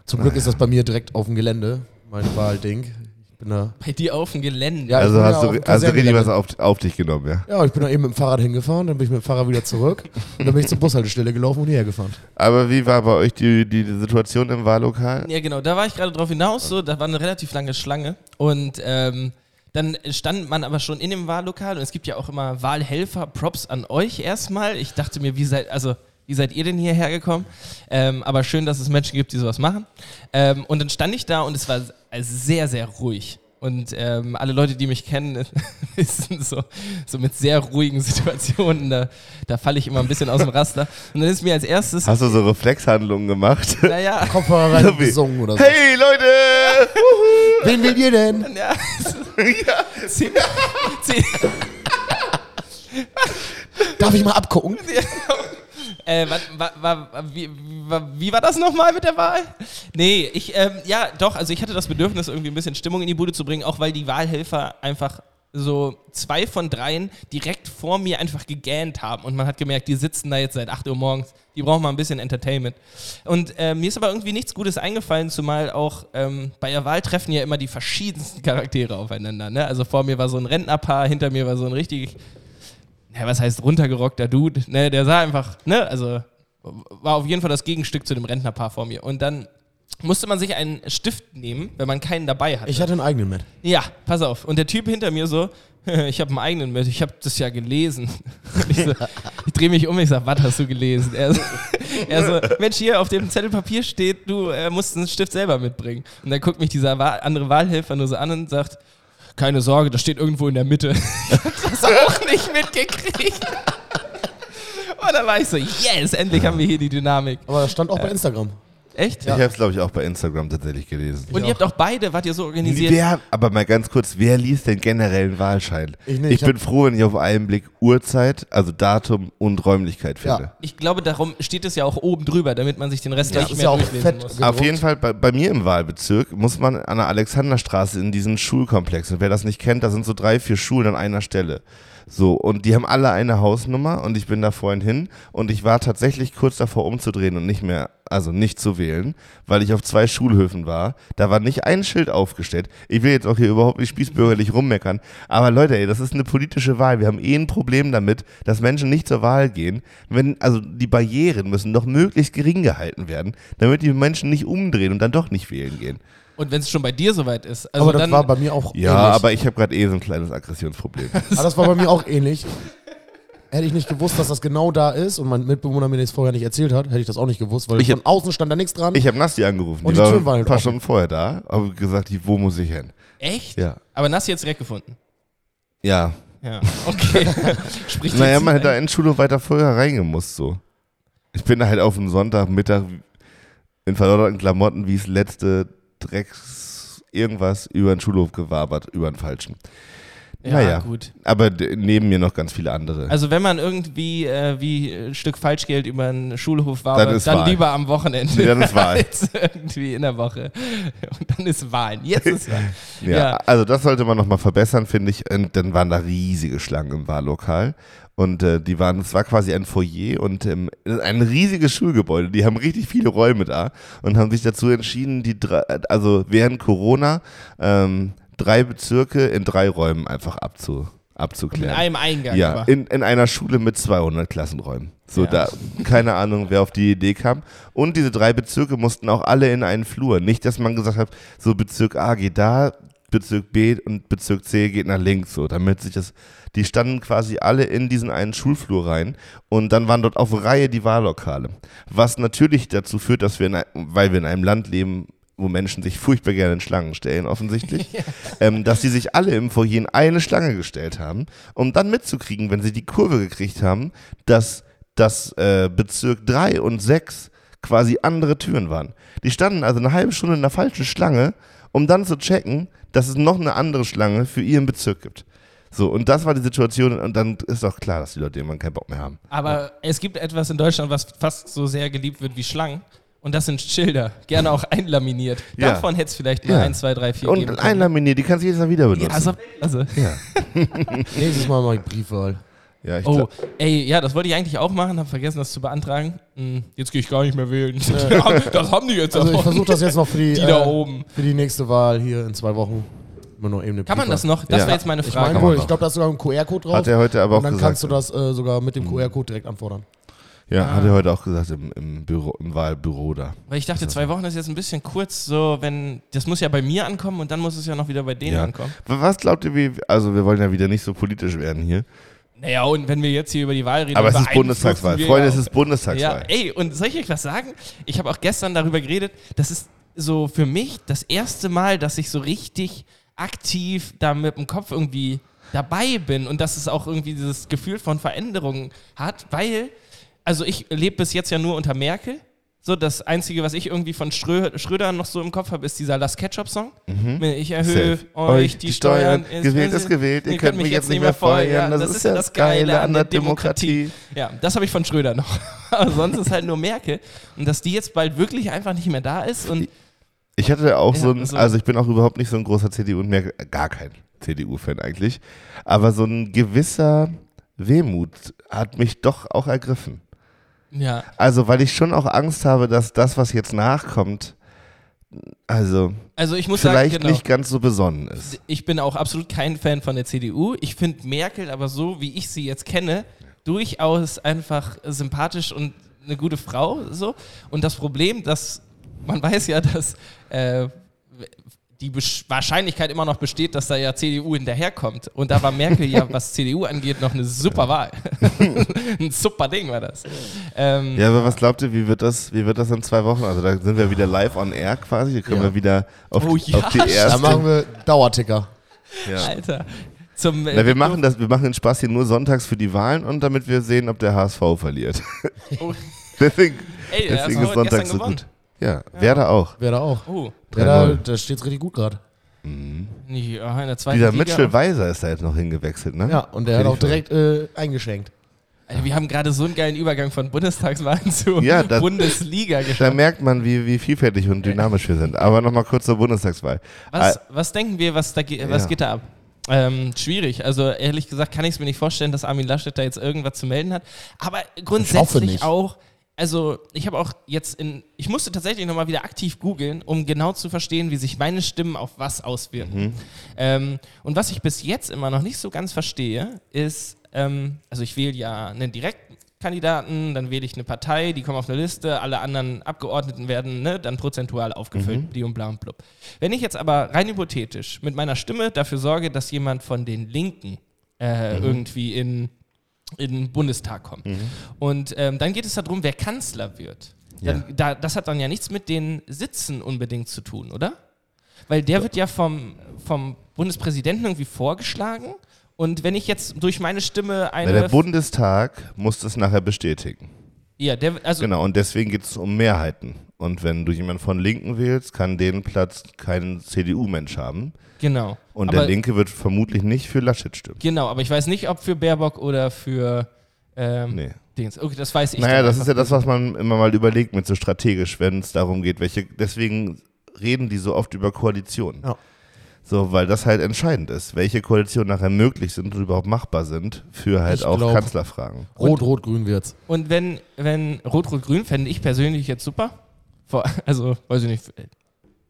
Zum Glück ist das bei mir direkt auf dem Gelände, mein Wahlding. Ich bin da, Bei dir auf dem Gelände. Ja, ich Also bin hast du, hast du richtig was auf, auf dich genommen, ja? ja, ich bin da eben mit dem Fahrrad hingefahren, dann bin ich mit dem Fahrrad wieder zurück und *laughs* dann bin ich zur Bushaltestelle gelaufen und hierher gefahren. Aber wie war bei euch die, die, die Situation im Wahllokal? Ja, genau, da war ich gerade drauf hinaus, so, da war eine relativ lange Schlange und ähm, dann stand man aber schon in dem Wahllokal und es gibt ja auch immer Wahlhelfer, Props an euch erstmal. Ich dachte mir, wie seid, also, wie seid ihr denn hierher gekommen? Ähm, aber schön, dass es Menschen gibt, die sowas machen. Ähm, und dann stand ich da und es war sehr, sehr ruhig. Und ähm, alle Leute, die mich kennen, *laughs* wissen so, so mit sehr ruhigen Situationen, da, da falle ich immer ein bisschen aus dem Raster. Und dann ist mir als erstes, Hast du so Reflexhandlungen gemacht? naja, *laughs* Kopfhörer rein gesungen oder so. Hey Leute! *laughs* Wen will ihr denn? ja, zehn, zehn, Darf ich mal abgucken? Äh, wa, wa, wa, wie, wie war das nochmal mit der Wahl? Nee, ich, ähm, ja, doch, also ich hatte das Bedürfnis, irgendwie ein bisschen Stimmung in die Bude zu bringen, auch weil die Wahlhelfer einfach so zwei von dreien direkt vor mir einfach gegähnt haben und man hat gemerkt, die sitzen da jetzt seit 8 Uhr morgens, die brauchen mal ein bisschen Entertainment. Und äh, mir ist aber irgendwie nichts Gutes eingefallen, zumal auch ähm, bei der Wahl treffen ja immer die verschiedensten Charaktere aufeinander. Ne? Also vor mir war so ein Rentnerpaar, hinter mir war so ein richtig, ja, was heißt runtergerockter Dude, ne? der sah einfach, ne, also war auf jeden Fall das Gegenstück zu dem Rentnerpaar vor mir. Und dann musste man sich einen Stift nehmen, wenn man keinen dabei hatte. Ich hatte einen eigenen mit. Ja, pass auf. Und der Typ hinter mir so, *laughs* ich habe einen eigenen mit, ich habe das ja gelesen. *laughs* Ich so, ich drehe mich um, ich sage, was hast du gelesen? Er so, *laughs* er so, Mensch, hier auf dem Zettel Papier steht, du äh, musst einen Stift selber mitbringen. Und dann guckt mich dieser andere Wahlhelfer nur so an und sagt, keine Sorge, das steht irgendwo in der Mitte. *laughs* Ich hab das auch nicht mitgekriegt. Und dann war ich so, yes, endlich haben wir hier die Dynamik. Aber das stand auch bei Instagram. Echt? Ich habe es, glaube ich, auch bei Instagram tatsächlich gelesen. Und ihr habt auch beide, wart ihr so organisiert? Wer, aber mal ganz kurz, wer liest den generellen Wahlschein? Ich nicht, ich ich bin froh, wenn ich auf einen Blick Uhrzeit, also Datum und Räumlichkeit finde. Ja. Ich glaube, darum steht es ja auch oben drüber, damit man sich den Rest Ja, nicht mehr ja auch durchlesen fett muss. gedruckt. Auf jeden Fall, bei, bei mir im Wahlbezirk muss man an der Alexanderstraße in diesen Schulkomplex. Und wer das nicht kennt, da sind so drei, vier Schulen an einer Stelle. So, und die haben alle eine Hausnummer und ich bin da vorhin hin und ich war tatsächlich kurz davor umzudrehen und nicht mehr, also nicht zu wählen, weil ich auf zwei Schulhöfen war. Da war nicht ein Schild aufgestellt. Ich will jetzt auch hier überhaupt nicht spießbürgerlich rummeckern, aber Leute, ey, das ist eine politische Wahl. Wir haben eh ein Problem damit, dass Menschen nicht zur Wahl gehen. Wenn, also die Barrieren müssen doch möglichst gering gehalten werden, damit die Menschen nicht umdrehen und dann doch nicht wählen gehen. Und wenn es schon bei dir soweit ist, also aber das dann, war bei mir auch Ja, ähnlich. aber ich habe gerade eh so ein kleines Aggressionsproblem. Aber *laughs* das war bei mir auch ähnlich. Hätte ich nicht gewusst, dass das genau da ist und mein Mitbewohner mir das vorher nicht erzählt hat, hätte ich das auch nicht gewusst, weil Ich hab- von außen stand da nichts dran. Ich habe Nasti angerufen, Und die die war Türen waren ein halt paar offen. Stunden vorher da, habe gesagt, die, wo muss ich hin? echt? Ja. Aber Nassi jetzt direkt gefunden. Ja. Ja, okay. *laughs* Sprich Naja, jetzt man hätte da in Schule weiter vorher reingemusst, so. Ich bin da halt auf einen Sonntagmittag in verlorenen Klamotten wie es letzte Drecks irgendwas über den Schulhof gewabert, über den falschen. Ja, naja. gut. Aber neben mir noch ganz viele andere. Also wenn man irgendwie äh, wie ein Stück Falschgeld über einen Schulhof war, Dann dann, lieber am Wochenende. Nee, dann ist Wahl. *laughs* Als irgendwie in der Woche. Und dann ist Wahl. Jetzt ist Wahl. *laughs* Ja, Ja. also das sollte man nochmal verbessern, finde ich. Und dann waren da riesige Schlangen im Wahllokal. Und äh, die waren, es war quasi ein Foyer und ähm, ein riesiges Schulgebäude. Die haben richtig viele Räume da und haben sich dazu entschieden, die drei, also während Corona ähm, drei Bezirke in drei Räumen einfach abzu, In abzuklären. einem Eingang. Ja, aber. in, in einer Schule mit 200 Klassenräumen. So, Ja. da, keine Ahnung, wer auf die Idee kam. Und diese drei Bezirke mussten auch alle in einen Flur. Nicht, dass man gesagt hat, so Bezirk A geht da, Bezirk B und Bezirk C geht nach links, so, damit sich das, die standen quasi alle in diesen einen Schulflur rein und dann waren dort auf Reihe die Wahllokale. Was natürlich dazu führt, dass wir, in, weil wir in einem Land leben, wo Menschen sich furchtbar gerne in Schlangen stellen, offensichtlich, *laughs* ähm, dass sie sich alle im Foyer in eine Schlange gestellt haben, um dann mitzukriegen, wenn sie die Kurve gekriegt haben, dass das äh, Bezirk 3 und 6 quasi andere Türen waren. Die standen also eine halbe Stunde in der falschen Schlange, um dann zu checken, dass es noch eine andere Schlange für ihren Bezirk gibt. So, und das war die Situation, und dann ist doch klar, dass die Leute irgendwann keinen Bock mehr haben. Aber es gibt etwas in Deutschland, was fast so sehr geliebt wird wie Schlangen. Und das sind Schilder. Gerne auch einlaminiert. Ja. Davon hätte es vielleicht mal Ja. 1, 2, 3, 4 geben Und können. einlaminiert, die kannst du jedes Mal wieder benutzen. Ja, also, also. *laughs* Nächstes Mal mache ich Briefwahl. Ja, ich Oh, ey, ja, das wollte ich eigentlich auch machen, habe vergessen, das zu beantragen. Hm, jetzt gehe ich gar nicht mehr wählen. *laughs* Ja, das haben die jetzt Also ich davon. versuche das jetzt noch für die, Die da äh, oben. für die nächste Wahl hier in zwei Wochen. Immer noch eben eine Kann man das noch? Das Ja. wäre jetzt meine Ich Frage. wohl, man ich glaube, da ist sogar ein QR-Code drauf. Hat er heute aber auch und dann gesagt. kannst du das äh, sogar mit dem QR-Code direkt anfordern. Ja, Ah. hat er heute auch gesagt im, im, Büro, im Wahlbüro da. Weil ich dachte, zwei Wochen ist jetzt ein bisschen kurz, so wenn, das muss ja bei mir ankommen und dann muss es ja noch wieder bei denen Ja. ankommen. Was glaubt ihr, wie, also wir wollen ja wieder nicht so politisch werden hier. Naja, und wenn wir jetzt hier über die Wahl reden, Aber es ist Bundestagswahl. Freunde, es ist Bundestagswahl. Ja, ey, und soll ich euch was sagen? Ich habe auch gestern darüber geredet, das ist so für mich das erste Mal, dass ich so richtig aktiv da mit dem Kopf irgendwie dabei bin und dass es auch irgendwie dieses Gefühl von Veränderung hat, weil, also ich lebe bis jetzt ja nur unter Merkel. So, das Einzige, was ich irgendwie von Schrö Schröder noch so im Kopf habe, ist dieser Last Ketchup-Song. Ich erhöhe Safe. euch die Steuern. Gewählt ist gewählt, ihr könnt mich jetzt nicht mehr feuern. Das, ist ja das Geile an der Demokratie. Ja, das habe ich von Schröder noch. *laughs* Aber sonst ist halt nur Merkel. Und dass die jetzt bald wirklich einfach nicht mehr da ist und Ich hatte auch Ja, so ein, also- also ich bin auch überhaupt nicht so ein großer CDU und Merkel, gar kein. CDU-Fan eigentlich. Aber so ein gewisser Wehmut hat mich doch auch ergriffen. Ja, Also, weil ich schon auch Angst habe, dass das, was jetzt nachkommt, also also ich muss vielleicht sagen, genau. nicht ganz so besonnen ist. Ich bin auch absolut kein Fan von der CDU. Ich finde Merkel aber so, wie ich sie jetzt kenne, durchaus einfach sympathisch und eine gute Frau. So. Und das Problem, dass man weiß ja, dass äh, die Besch Wahrscheinlichkeit immer noch besteht, dass da ja CDU hinterherkommt. Und da war Merkel ja, *laughs* was CDU angeht, noch eine super Wahl. *laughs* Ein super Ding war das. Ähm, Ja, aber was glaubt ihr, wie wird das, wie wird das in zwei Wochen? Also da sind wir wieder live on air quasi. Hier können Ja. wir wieder auf, Oh ja, auf die stimmt. Da erste. machen wir Dauerticker. ja. Alter. Zum, äh, Na, wir machen das, wir machen den Spaß hier nur sonntags für die Wahlen und damit wir sehen, ob der HSV verliert. Oh, *laughs* deswegen ey, deswegen ist Sonntag so gewonnen. gut. Ja, Werder auch. Wer da auch. Oh, Ja, da, 3-0. da steht es richtig gut gerade. ja, in der zweiten Dieser Liga. Mitchell Weiser ist da jetzt noch hingewechselt, ne? Ja, und der hat auch direkt äh, eingeschenkt. Alter, wir haben gerade so einen geilen Übergang von Bundestagswahlen *laughs* zu Ja, das- Bundesliga Da geschafft. merkt man, wie, wie vielfältig und dynamisch wir sind. Aber nochmal kurz zur Bundestagswahl. Was, Ah, was denken wir, was, da, was Ja. geht da ab? Ähm, schwierig. Also ehrlich gesagt kann ich es mir nicht vorstellen, dass Armin Laschet da jetzt irgendwas zu melden hat. Aber grundsätzlich nicht. auch, also ich habe auch jetzt in, ich musste tatsächlich nochmal wieder aktiv googeln, um genau zu verstehen, wie sich meine Stimmen auf was auswirken. Ähm, und was ich bis jetzt immer noch nicht so ganz verstehe, ist, ähm, also ich wähle ja einen Direktkandidaten, dann wähle ich eine Partei, die kommen auf eine Liste, alle anderen Abgeordneten werden ne, dann prozentual aufgefüllt, die und bla und blub. Wenn ich jetzt aber rein hypothetisch mit meiner Stimme dafür sorge, dass jemand von den Linken äh, irgendwie in, in den Bundestag kommt. Und ähm, dann geht es darum, wer Kanzler wird. Dann, da, das hat dann ja nichts mit den Sitzen unbedingt zu tun, oder? Weil der wird ja vom, vom Bundespräsidenten irgendwie vorgeschlagen. Und wenn ich jetzt durch meine Stimme na, eine. der Bundestag muss das nachher bestätigen. Ja, der, also, Genau, und deswegen geht es um Mehrheiten. Und wenn du jemanden von Linken wählst, kann den Platz kein CDU-Mensch haben. genau. Und aber, der Linke wird vermutlich nicht für Laschet stimmen. Genau, aber ich weiß nicht, ob für Baerbock oder für. Ähm, Nee. Dings. Okay, das weiß ich. Naja, dann das ist ja das, nicht. was man immer mal überlegt mit so strategisch, wenn es darum geht, welche. Deswegen reden die so oft über Koalitionen. Ja. So, weil das halt entscheidend ist, welche Koalitionen nachher möglich sind und überhaupt machbar sind für halt Ich auch glaub- Kanzlerfragen. Rot, Rot, Grün wird's. Und wenn, wenn Rot-Rot-Grün fände ich persönlich jetzt super. Vor, *laughs* also, weiß ich nicht.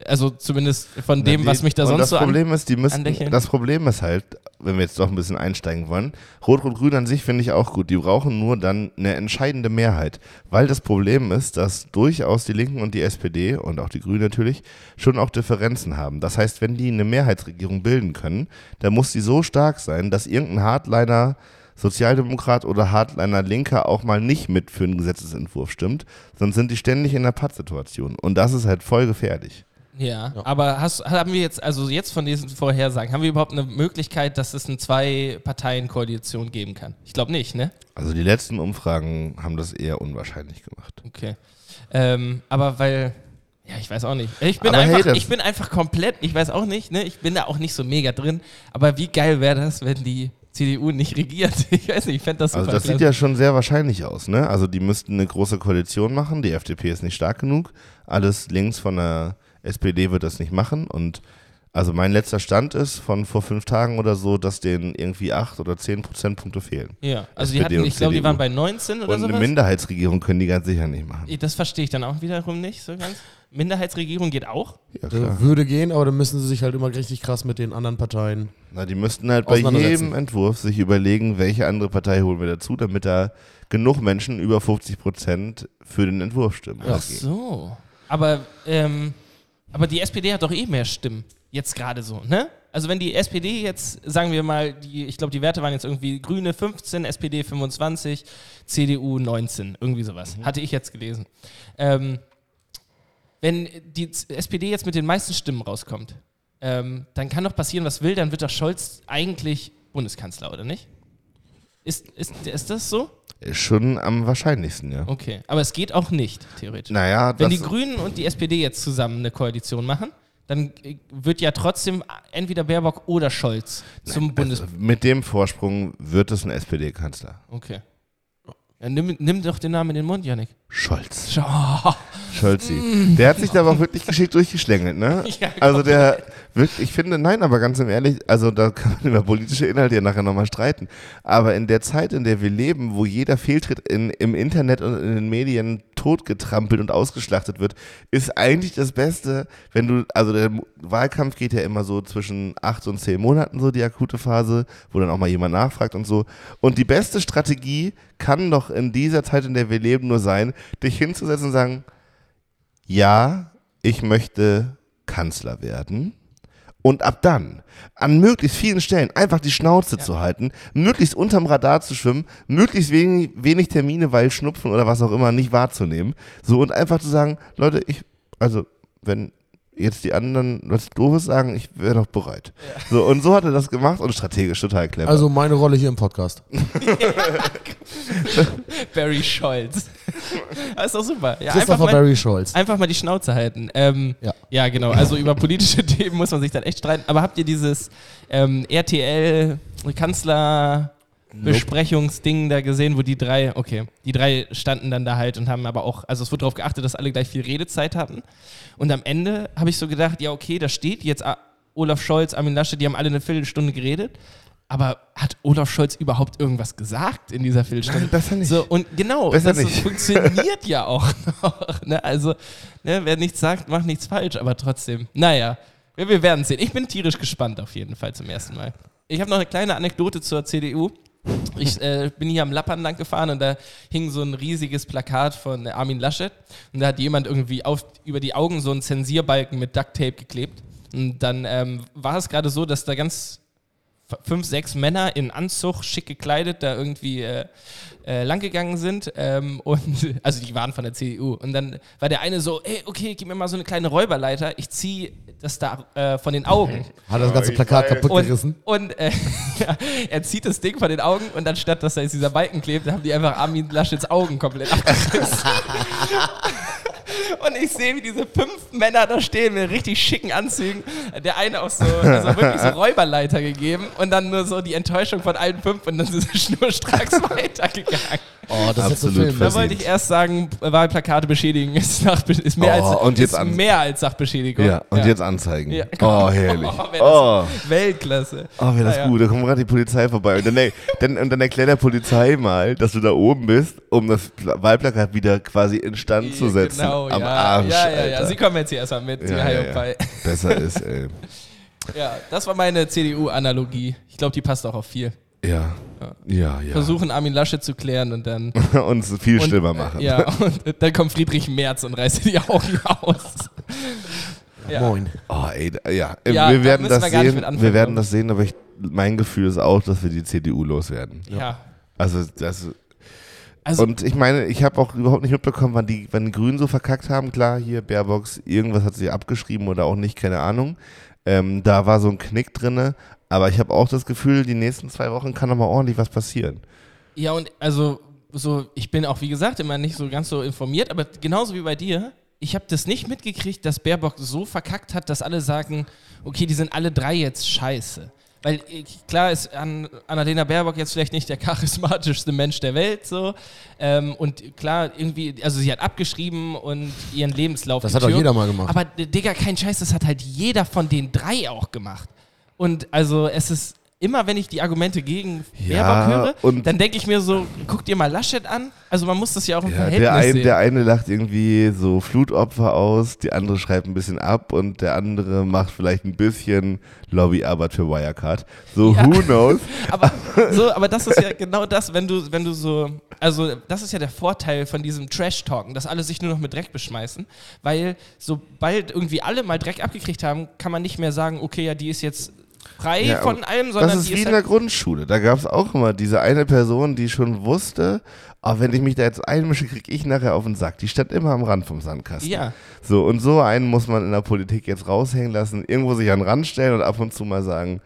Also zumindest von dem, Na, was die- mich da sonst das so an, Problem ist, die müssen, anlächeln. das Problem ist halt, wenn wir jetzt doch ein bisschen einsteigen wollen, Rot-Rot-Grün an sich finde ich auch gut. Die brauchen nur dann eine entscheidende Mehrheit. Weil das Problem ist, dass durchaus die Linken und die SPD und auch die Grünen natürlich schon auch Differenzen haben. Das heißt, wenn die eine Mehrheitsregierung bilden können, dann muss die so stark sein, dass irgendein Hardliner Sozialdemokrat oder Hardliner Linker auch mal nicht mit für einen Gesetzesentwurf stimmt, sonst sind die ständig in einer Pattsituation. Und das ist halt voll gefährlich. Ja, Ja. aber hast, haben wir jetzt, also jetzt von diesen Vorhersagen, haben wir überhaupt eine Möglichkeit, dass es eine Zwei-Parteien-Koalition geben kann? Ich glaube nicht, ne? Also die letzten Umfragen haben das eher unwahrscheinlich gemacht. Okay. Ähm, aber weil, ja, ich weiß auch nicht. Ich bin, Aber hey, einfach, das- ich bin einfach komplett, ich weiß auch nicht, ne? Ich bin da auch nicht so mega drin. Aber wie geil wäre das, wenn die CDU nicht regiert? *laughs* Ich weiß nicht, ich fände das super Also das sieht klasse. ja schon sehr wahrscheinlich aus, ne? Also die müssten eine große Koalition machen, die FDP ist nicht stark genug, alles links von der SPD wird das nicht machen und also mein letzter Stand ist von vor fünf Tagen oder so, dass denen irgendwie acht oder zehn Prozentpunkte fehlen. Ja, also die SPD hatten, und ich glaube, die waren bei 19 oder Und eine sowas. Minderheitsregierung können die ganz sicher nicht machen. Das verstehe ich dann auch wiederum nicht so ganz. Minderheitsregierung geht auch? Ja, klar. Äh, Würde gehen, aber dann müssen sie sich halt immer richtig krass mit den anderen Parteien. Na, die müssten halt bei jedem Entwurf sich überlegen, welche andere Partei holen wir dazu, damit da genug Menschen über 50 Prozent für den Entwurf stimmen. Ach so. Aber, ähm, aber die SPD hat doch eh mehr Stimmen. Jetzt gerade so, ne? Also wenn die SPD jetzt, sagen wir mal, die, ich glaube, die Werte waren jetzt irgendwie Grüne 15, SPD 25, CDU 19, irgendwie sowas. Hatte ich jetzt gelesen. Ähm, wenn die SPD jetzt mit den meisten Stimmen rauskommt, ähm, dann kann doch passieren, was will, dann wird doch Scholz eigentlich Bundeskanzler, oder nicht? Ist, ist, ist das so? Schon am wahrscheinlichsten, ja. Okay. Aber es geht auch nicht, theoretisch. Naja, Wenn die Grünen und die SPD jetzt zusammen eine Koalition machen, dann äh, wird ja trotzdem entweder Baerbock oder Scholz zum Bundes... also mit dem Vorsprung wird es ein SPD-Kanzler. Okay. Ja, nimm, nimm doch den Namen in den Mund, Janik. Scholz. Oh, *laughs* Scholzi. Der hat sich da aber auch wirklich geschickt durchgeschlängelt, ne? *laughs* Ja, also der, wirklich, ich finde, nein, aber ganz im Ehrlich, also da kann man über politische Inhalte ja nachher nochmal streiten. Aber in der Zeit, in der wir leben, wo jeder Fehltritt in, im Internet und in den Medien totgetrampelt und ausgeschlachtet wird, ist eigentlich das Beste, wenn du, also der Wahlkampf geht ja immer so zwischen acht und zehn Monaten, so die akute Phase, wo dann auch mal jemand nachfragt und so. Und die beste Strategie kann doch in dieser Zeit, in der wir leben, nur sein, dich hinzusetzen und sagen, ja, ich möchte Kanzler werden. Und ab dann an möglichst vielen Stellen einfach die Schnauze zu halten, möglichst unterm Radar zu schwimmen, möglichst wenig, wenig Termine, weil Schnupfen oder was auch immer nicht wahrzunehmen. So und einfach zu sagen, Leute, ich, also wenn jetzt die anderen was Doofes sagen, ich wäre doch bereit. So und so hat er das gemacht und strategisch total clever. Also meine Rolle hier im Podcast. *laughs* Barry Scholz. Das ist doch super. Ja, einfach, Christopher mal, Barry Scholz. einfach mal die Schnauze halten. Ähm, Ja. ja, genau. Also über politische *laughs* Themen muss man sich dann echt streiten. Aber habt ihr dieses ähm, RTL-Kanzler-Besprechungsding da gesehen, wo die drei, okay, die drei standen dann da halt und haben aber auch, also es wurde darauf geachtet, dass alle gleich viel Redezeit hatten. Und am Ende habe ich so gedacht, ja, okay, da steht jetzt Olaf Scholz, Armin Lasche, die haben alle eine Viertelstunde geredet. Aber hat Olaf Scholz überhaupt irgendwas gesagt in dieser Viertelstunde? *laughs* Nein, besser nicht. So, und genau, Besser das nicht. funktioniert ja auch *laughs* noch. Ne? Also, ne, wer nichts sagt, macht nichts falsch, aber trotzdem. Naja, wir, wir werden sehen. Ich bin tierisch gespannt auf jeden Fall zum ersten Mal. Ich habe noch eine kleine Anekdote zur CDU. Ich äh, bin hier am Lappern lang gefahren und da hing so ein riesiges Plakat von Armin Laschet und da hat jemand irgendwie auf, über die Augen so einen Zensierbalken mit Ducktape geklebt. Und dann ähm, war es gerade so, dass da ganz fünf, sechs Männer in Anzug, schick gekleidet, da irgendwie äh, äh, langgegangen sind. Ähm, *laughs* und also die waren von der CDU. Und dann war der eine so, ey, okay, gib mir mal so eine kleine Räuberleiter, ich zieh das da äh, von den Augen. *laughs* Hat das ganze Plakat kaputt Und, gerissen. und äh, *laughs* er zieht das Ding von den Augen und anstatt dass da jetzt dieser Balken klebt, haben die einfach Armin Laschets Augen komplett abgerissen. Und ich sehe, wie diese fünf Männer da stehen mit richtig schicken Anzügen. Der eine auch so, so wirklich so Räuberleiter gegeben und dann nur so die Enttäuschung von allen fünf und dann sind sie *laughs* schnurstracks *laughs* weitergegangen. Oh, das ist so Absolut Film. Da wollte ich erst sagen, Wahlplakate beschädigen ist, nach, ist, mehr, Oh, als, und jetzt ist mehr als Sachbeschädigung. ja, und jetzt anzeigen. Ja. Oh, herrlich. *laughs* Oh, Oh. Weltklasse. Oh, wäre das Naja. gut. Da kommt gerade die Polizei vorbei. Und dann, dann, und dann erklärt der Polizei mal, dass du da oben bist, um das Pla- Wahlplakat wieder quasi instand zu setzen. Genau, Am ja, Arsch. ja, ja, ja. Sie kommen jetzt hier erstmal mit. ja, ja, und ja. Besser ist, ey. *laughs* Ja, das war meine CDU-Analogie. Ich glaube, die passt auch auf viel. Ja. Ja, ja. Versuchen, Armin Laschet zu klären und dann. *laughs* Uns viel und, schlimmer äh, machen. Ja, und dann kommt Friedrich Merz und reißt die Augen aus. *laughs* Ja. Moin. Oh, ey, ja. Ja, wir werden das wir sehen. wir werden das sehen, aber ich, mein Gefühl ist auch, dass wir die CDU loswerden. Ja. Also, das. Also, und ich meine, ich habe auch überhaupt nicht mitbekommen, wann die, wann die Grünen so verkackt haben. Klar, hier Baerbox, irgendwas hat sie abgeschrieben oder auch nicht, keine Ahnung. Ähm, da war so ein Knick drinne. Aber ich habe auch das Gefühl, die nächsten zwei Wochen kann noch mal ordentlich was passieren. ja, und also, so, ich bin auch, wie gesagt, immer nicht so ganz so informiert, aber genauso wie bei dir, ich habe das nicht mitgekriegt, dass Baerbock so verkackt hat, dass alle sagen, okay, die sind alle drei jetzt scheiße. Weil ich, klar ist An Annalena Baerbock jetzt vielleicht nicht der *laughs* charismatischste Mensch der Welt so. Ähm, und klar, irgendwie, also sie hat abgeschrieben und ihren Lebenslauf. Das hat doch getürkt. jeder mal gemacht. Aber äh, Digga, kein Scheiß, das hat halt jeder von den drei auch gemacht. Und also es ist immer, wenn ich die Argumente gegen Ja, Baerbock höre, dann denke ich mir so, guck dir mal Laschet an. Also man muss das ja auch im Ja, Verhältnis der, ein, sehen. der eine lacht irgendwie so Flutopfer aus, die andere schreibt ein bisschen ab und der andere macht vielleicht ein bisschen Lobbyarbeit für Wirecard. So, Ja. who knows? *laughs* aber, so, aber das ist ja genau das, wenn du, wenn du so, also das ist ja der Vorteil von diesem Trash-Talken, dass alle sich nur noch mit Dreck beschmeißen, weil sobald irgendwie alle mal Dreck abgekriegt haben, kann man nicht mehr sagen, okay, ja, die ist jetzt frei Ja, von allem, sondern Das ist die wie ist in der halt, Grundschule. Da gab es auch immer diese eine Person, die schon wusste, oh, wenn ich mich da jetzt einmische, kriege ich nachher auf den Sack. Die stand immer am Rand vom Sandkasten. ja, So, und so einen muss man in der Politik jetzt raushängen lassen, irgendwo sich an den Rand stellen und ab und zu mal sagen,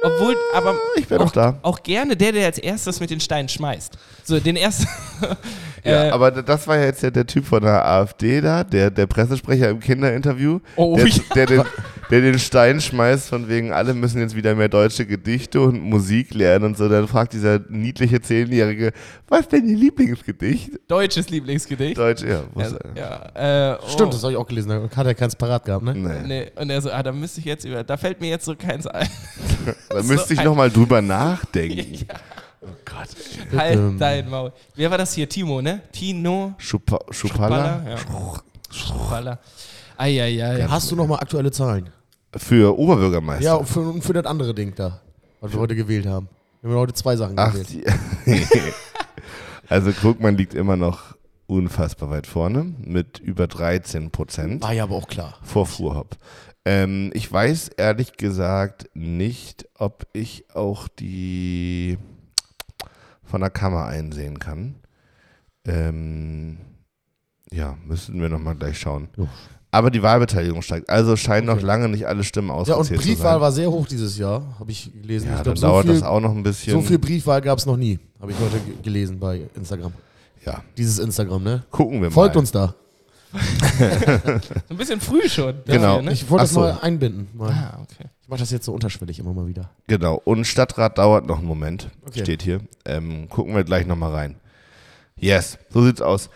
obwohl, aber ich bin auch, da. auch gerne der, der als erstes mit den Steinen schmeißt. So, den ersten. *laughs* Ja, äh, aber das war ja jetzt ja der Typ von der AfD da, der, der Pressesprecher im Kinderinterview, Oh, der, ja. der, den, *laughs* der den Stein schmeißt, von wegen, alle müssen jetzt wieder mehr deutsche Gedichte und Musik lernen und so. Dann fragt dieser niedliche Zehnjährige, was ist denn Ihr Lieblingsgedicht? Deutsches Lieblingsgedicht. Deutsch, ja. Ja, Muss, ja, äh, oh. Stimmt, das habe ich auch gelesen. Da hat er keins parat gehabt, ne? Nee. Nee, und er so, ah, da müsste ich jetzt über, da fällt mir jetzt so keins ein. *laughs* Da so müsste ich nochmal drüber nachdenken. *laughs* Oh Gott. ey. halt Ähm. dein Maul. Wer war das hier? Timo, ne? Tino Schupa, Schupala? Ja. Schupala. Eieiei. Hast du noch mal aktuelle Zahlen? Für Oberbürgermeister. Ja, und für, und für das andere Ding da, was wir heute gewählt haben. Wir haben heute zwei Sachen Ach, gewählt. *laughs* also Krugmann liegt immer noch unfassbar weit vorne mit über 13 Prozent War ja aber auch klar. vor Fuhrhopp. Ähm, ich weiß ehrlich gesagt nicht, ob ich auch die von der Kammer einsehen kann. Ähm, ja, müssen wir nochmal gleich schauen. Jo. Aber die Wahlbeteiligung steigt. Also scheinen noch Okay. lange nicht alle Stimmen Ja, und ausgezählt zu Briefwahl sein. war sehr hoch dieses Jahr, habe ich gelesen. ja, ich dann glaub, so dauert viel, das auch noch ein bisschen. So viel Briefwahl gab es noch nie, habe ich heute ge- gelesen bei Instagram. ja, Dieses Instagram, ne? gucken wir Folgt mal. uns da. *laughs* Ein bisschen früh schon. Genau. Dafür, ne? Ich wollte das mal einbinden. Mal. Ah, okay. Ich mache das jetzt so unterschwellig immer mal wieder. Genau. Und Stadtrat dauert noch einen Moment. Okay. Steht hier. Ähm, gucken wir gleich nochmal rein. Yes, so sieht's aus.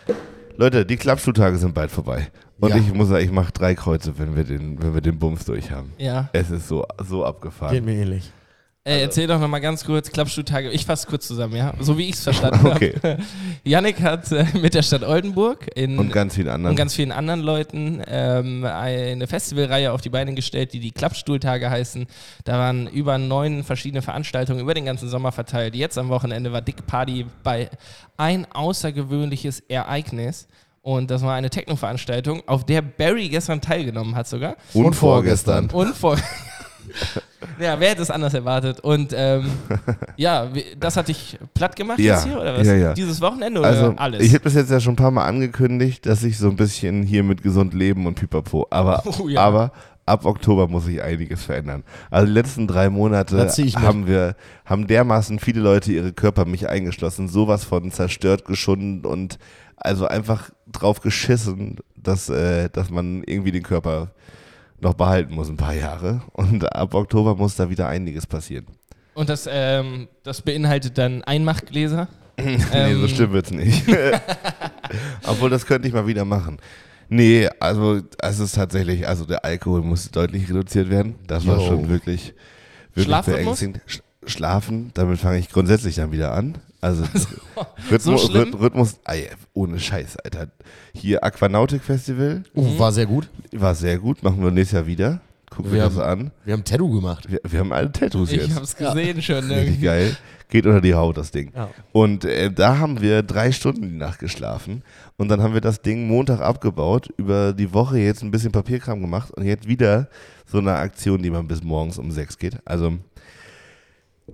Leute, die Klappstuhltage sind bald vorbei. Und Ja. ich muss sagen, ich mache drei Kreuze, wenn wir den, wenn wir den Bums durch haben. Ja. Es ist so, so Geht abgefahren. mir ähnlich. Äh, erzähl doch nochmal ganz kurz, Klappstuhltage. Ich fasse kurz zusammen, ja? So wie ich es verstanden Okay. habe. *laughs* Yannick hat äh, mit der Stadt Oldenburg in, Und ganz vielen anderen. und ganz vielen anderen Leuten ähm, eine Festivalreihe auf die Beine gestellt, die die Klappstuhltage heißen. Da waren über neun verschiedene Veranstaltungen über den ganzen Sommer verteilt. Jetzt am Wochenende war Dick Party bei ein außergewöhnliches Ereignis. Und das war eine Techno-Veranstaltung, auf der Barry gestern teilgenommen hat sogar. und, und vorgestern. Und vor. *laughs* ja, wer hätte es anders erwartet? Und ähm, ja, das hat dich platt gemacht Ja, jetzt hier, oder was? ja, ja. Dieses Wochenende oder Also, alles? ich habe das jetzt ja schon ein paar Mal angekündigt, dass ich so ein bisschen hier mit gesund leben und pipapo. Aber, *laughs* Oh ja. aber ab Oktober muss sich einiges verändern. Also die letzten drei Monate ich haben wir, haben dermaßen viele Leute ihre Körper, mich eingeschlossen, sowas von zerstört, geschunden und also einfach drauf geschissen, dass, äh, dass man irgendwie den Körper noch behalten muss ein paar Jahre. Und ab Oktober muss da wieder einiges passieren. Und das, ähm, das beinhaltet dann Einmachgläser. *laughs* nee, Ähm, so stimmt wird's nicht. *laughs* Obwohl, das könnte ich mal wieder machen. Nee, also es ist tatsächlich, also der Alkohol muss deutlich reduziert werden. Das war Jo. schon wirklich, wirklich Schlafrhythmus? beängstigend. Sch Schlafen, damit fange ich grundsätzlich dann wieder an. *laughs* Also Rhythmus, so Rhythmus, ey, ohne Scheiß, Alter. Hier Aquanautik Festival Uh, war sehr gut. war sehr gut, machen wir nächstes Jahr wieder. Gucken wir Wir das an. Wir haben Tattoo gemacht. Wir, wir haben alle Tattoos Ich jetzt. hab's gesehen schon. Ne? Richtig geil. Geht unter die Haut, das Ding. Ja. Und äh, da haben wir drei Stunden die Nacht geschlafen. Und dann haben wir das Ding Montag abgebaut, über die Woche jetzt ein bisschen Papierkram gemacht und jetzt wieder so eine Aktion, die man bis morgens um sechs geht. Also,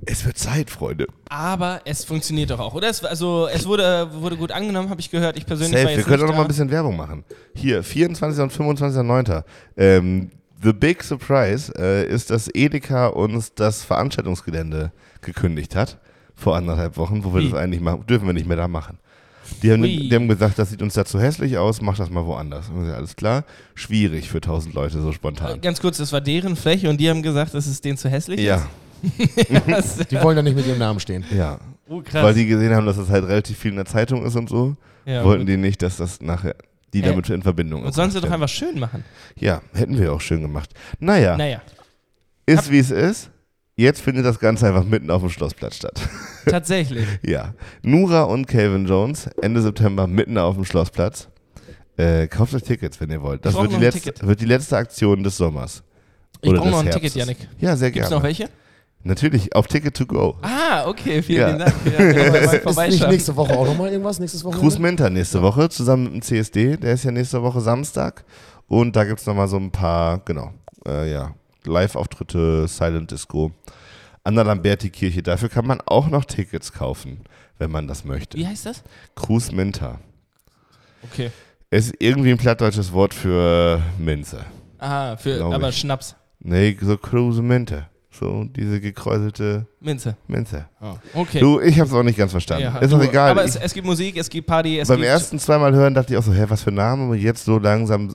es wird Zeit, Freunde. Aber es funktioniert doch auch, oder? Es, also es wurde, wurde gut angenommen, habe ich gehört. Ich persönlich war Safe. Wir jetzt können auch nicht noch mal ein bisschen Werbung machen. Hier, 24. und 25.09. Ähm, The Big Surprise äh, ist, dass Edeka uns das Veranstaltungsgelände gekündigt hat. Vor anderthalb Wochen, wo wir Wie? das eigentlich machen, dürfen wir nicht mehr da machen. Die haben, die haben gesagt, das sieht uns da zu hässlich aus, mach das mal woanders. Und ich, alles klar, schwierig für 1000 Leute so spontan. Ganz kurz, das war deren Fläche und die haben gesagt, dass es denen zu hässlich Ja, ist. *laughs* Die wollen da nicht mit ihrem Namen stehen. ja. Oh, krass. Weil die gesehen haben, dass das halt relativ viel in der Zeitung ist und so, ja, wollten gut. die nicht, dass das nachher die Äh, damit in Verbindung Und sollen sie doch einfach schön machen. Ja, hätten wir auch schön gemacht. Naja, Naja, ist wie es ist. Jetzt findet das Ganze einfach mitten auf dem Schlossplatz statt. *laughs* tatsächlich. ja. Nura und Calvin Jones, Ende September mitten auf dem Schlossplatz. Äh, kauft euch Tickets, wenn ihr wollt. Das wird die, letzte, wird die letzte Aktion des Sommers. Ich brauche noch ein Herbstes. Ticket, Yannick. Ja, sehr Gibt's gerne. noch welche? Natürlich, auf Ticket to go. Ah, okay, vielen Ja. Dank. Ja, *laughs* Ist nicht nächste Woche auch nochmal irgendwas? Nächstes Wochenende? Cruz Minter nächste Woche zusammen mit dem CSD. Der ist ja nächste Woche Samstag. Und da gibt es nochmal so ein paar, genau, äh, ja, Live-Auftritte, Silent Disco. An der Lamberti-Kirche. Dafür kann man auch noch Tickets kaufen, wenn man das möchte. Wie heißt das? Cruz Minter. Okay. Ist irgendwie ein plattdeutsches Wort für Minze. Ah, für, aber ich. Schnaps. Nee, so Cruz Minter. So diese gekräuselte Minze. Minze. Oh, okay. Du, ich hab's auch nicht ganz verstanden. Ja, ist doch egal. Aber ich, es, es gibt Musik, es gibt Party, es beim gibt. ersten zweimal hören dachte ich auch so, hä, was für ein Name? Und jetzt so langsam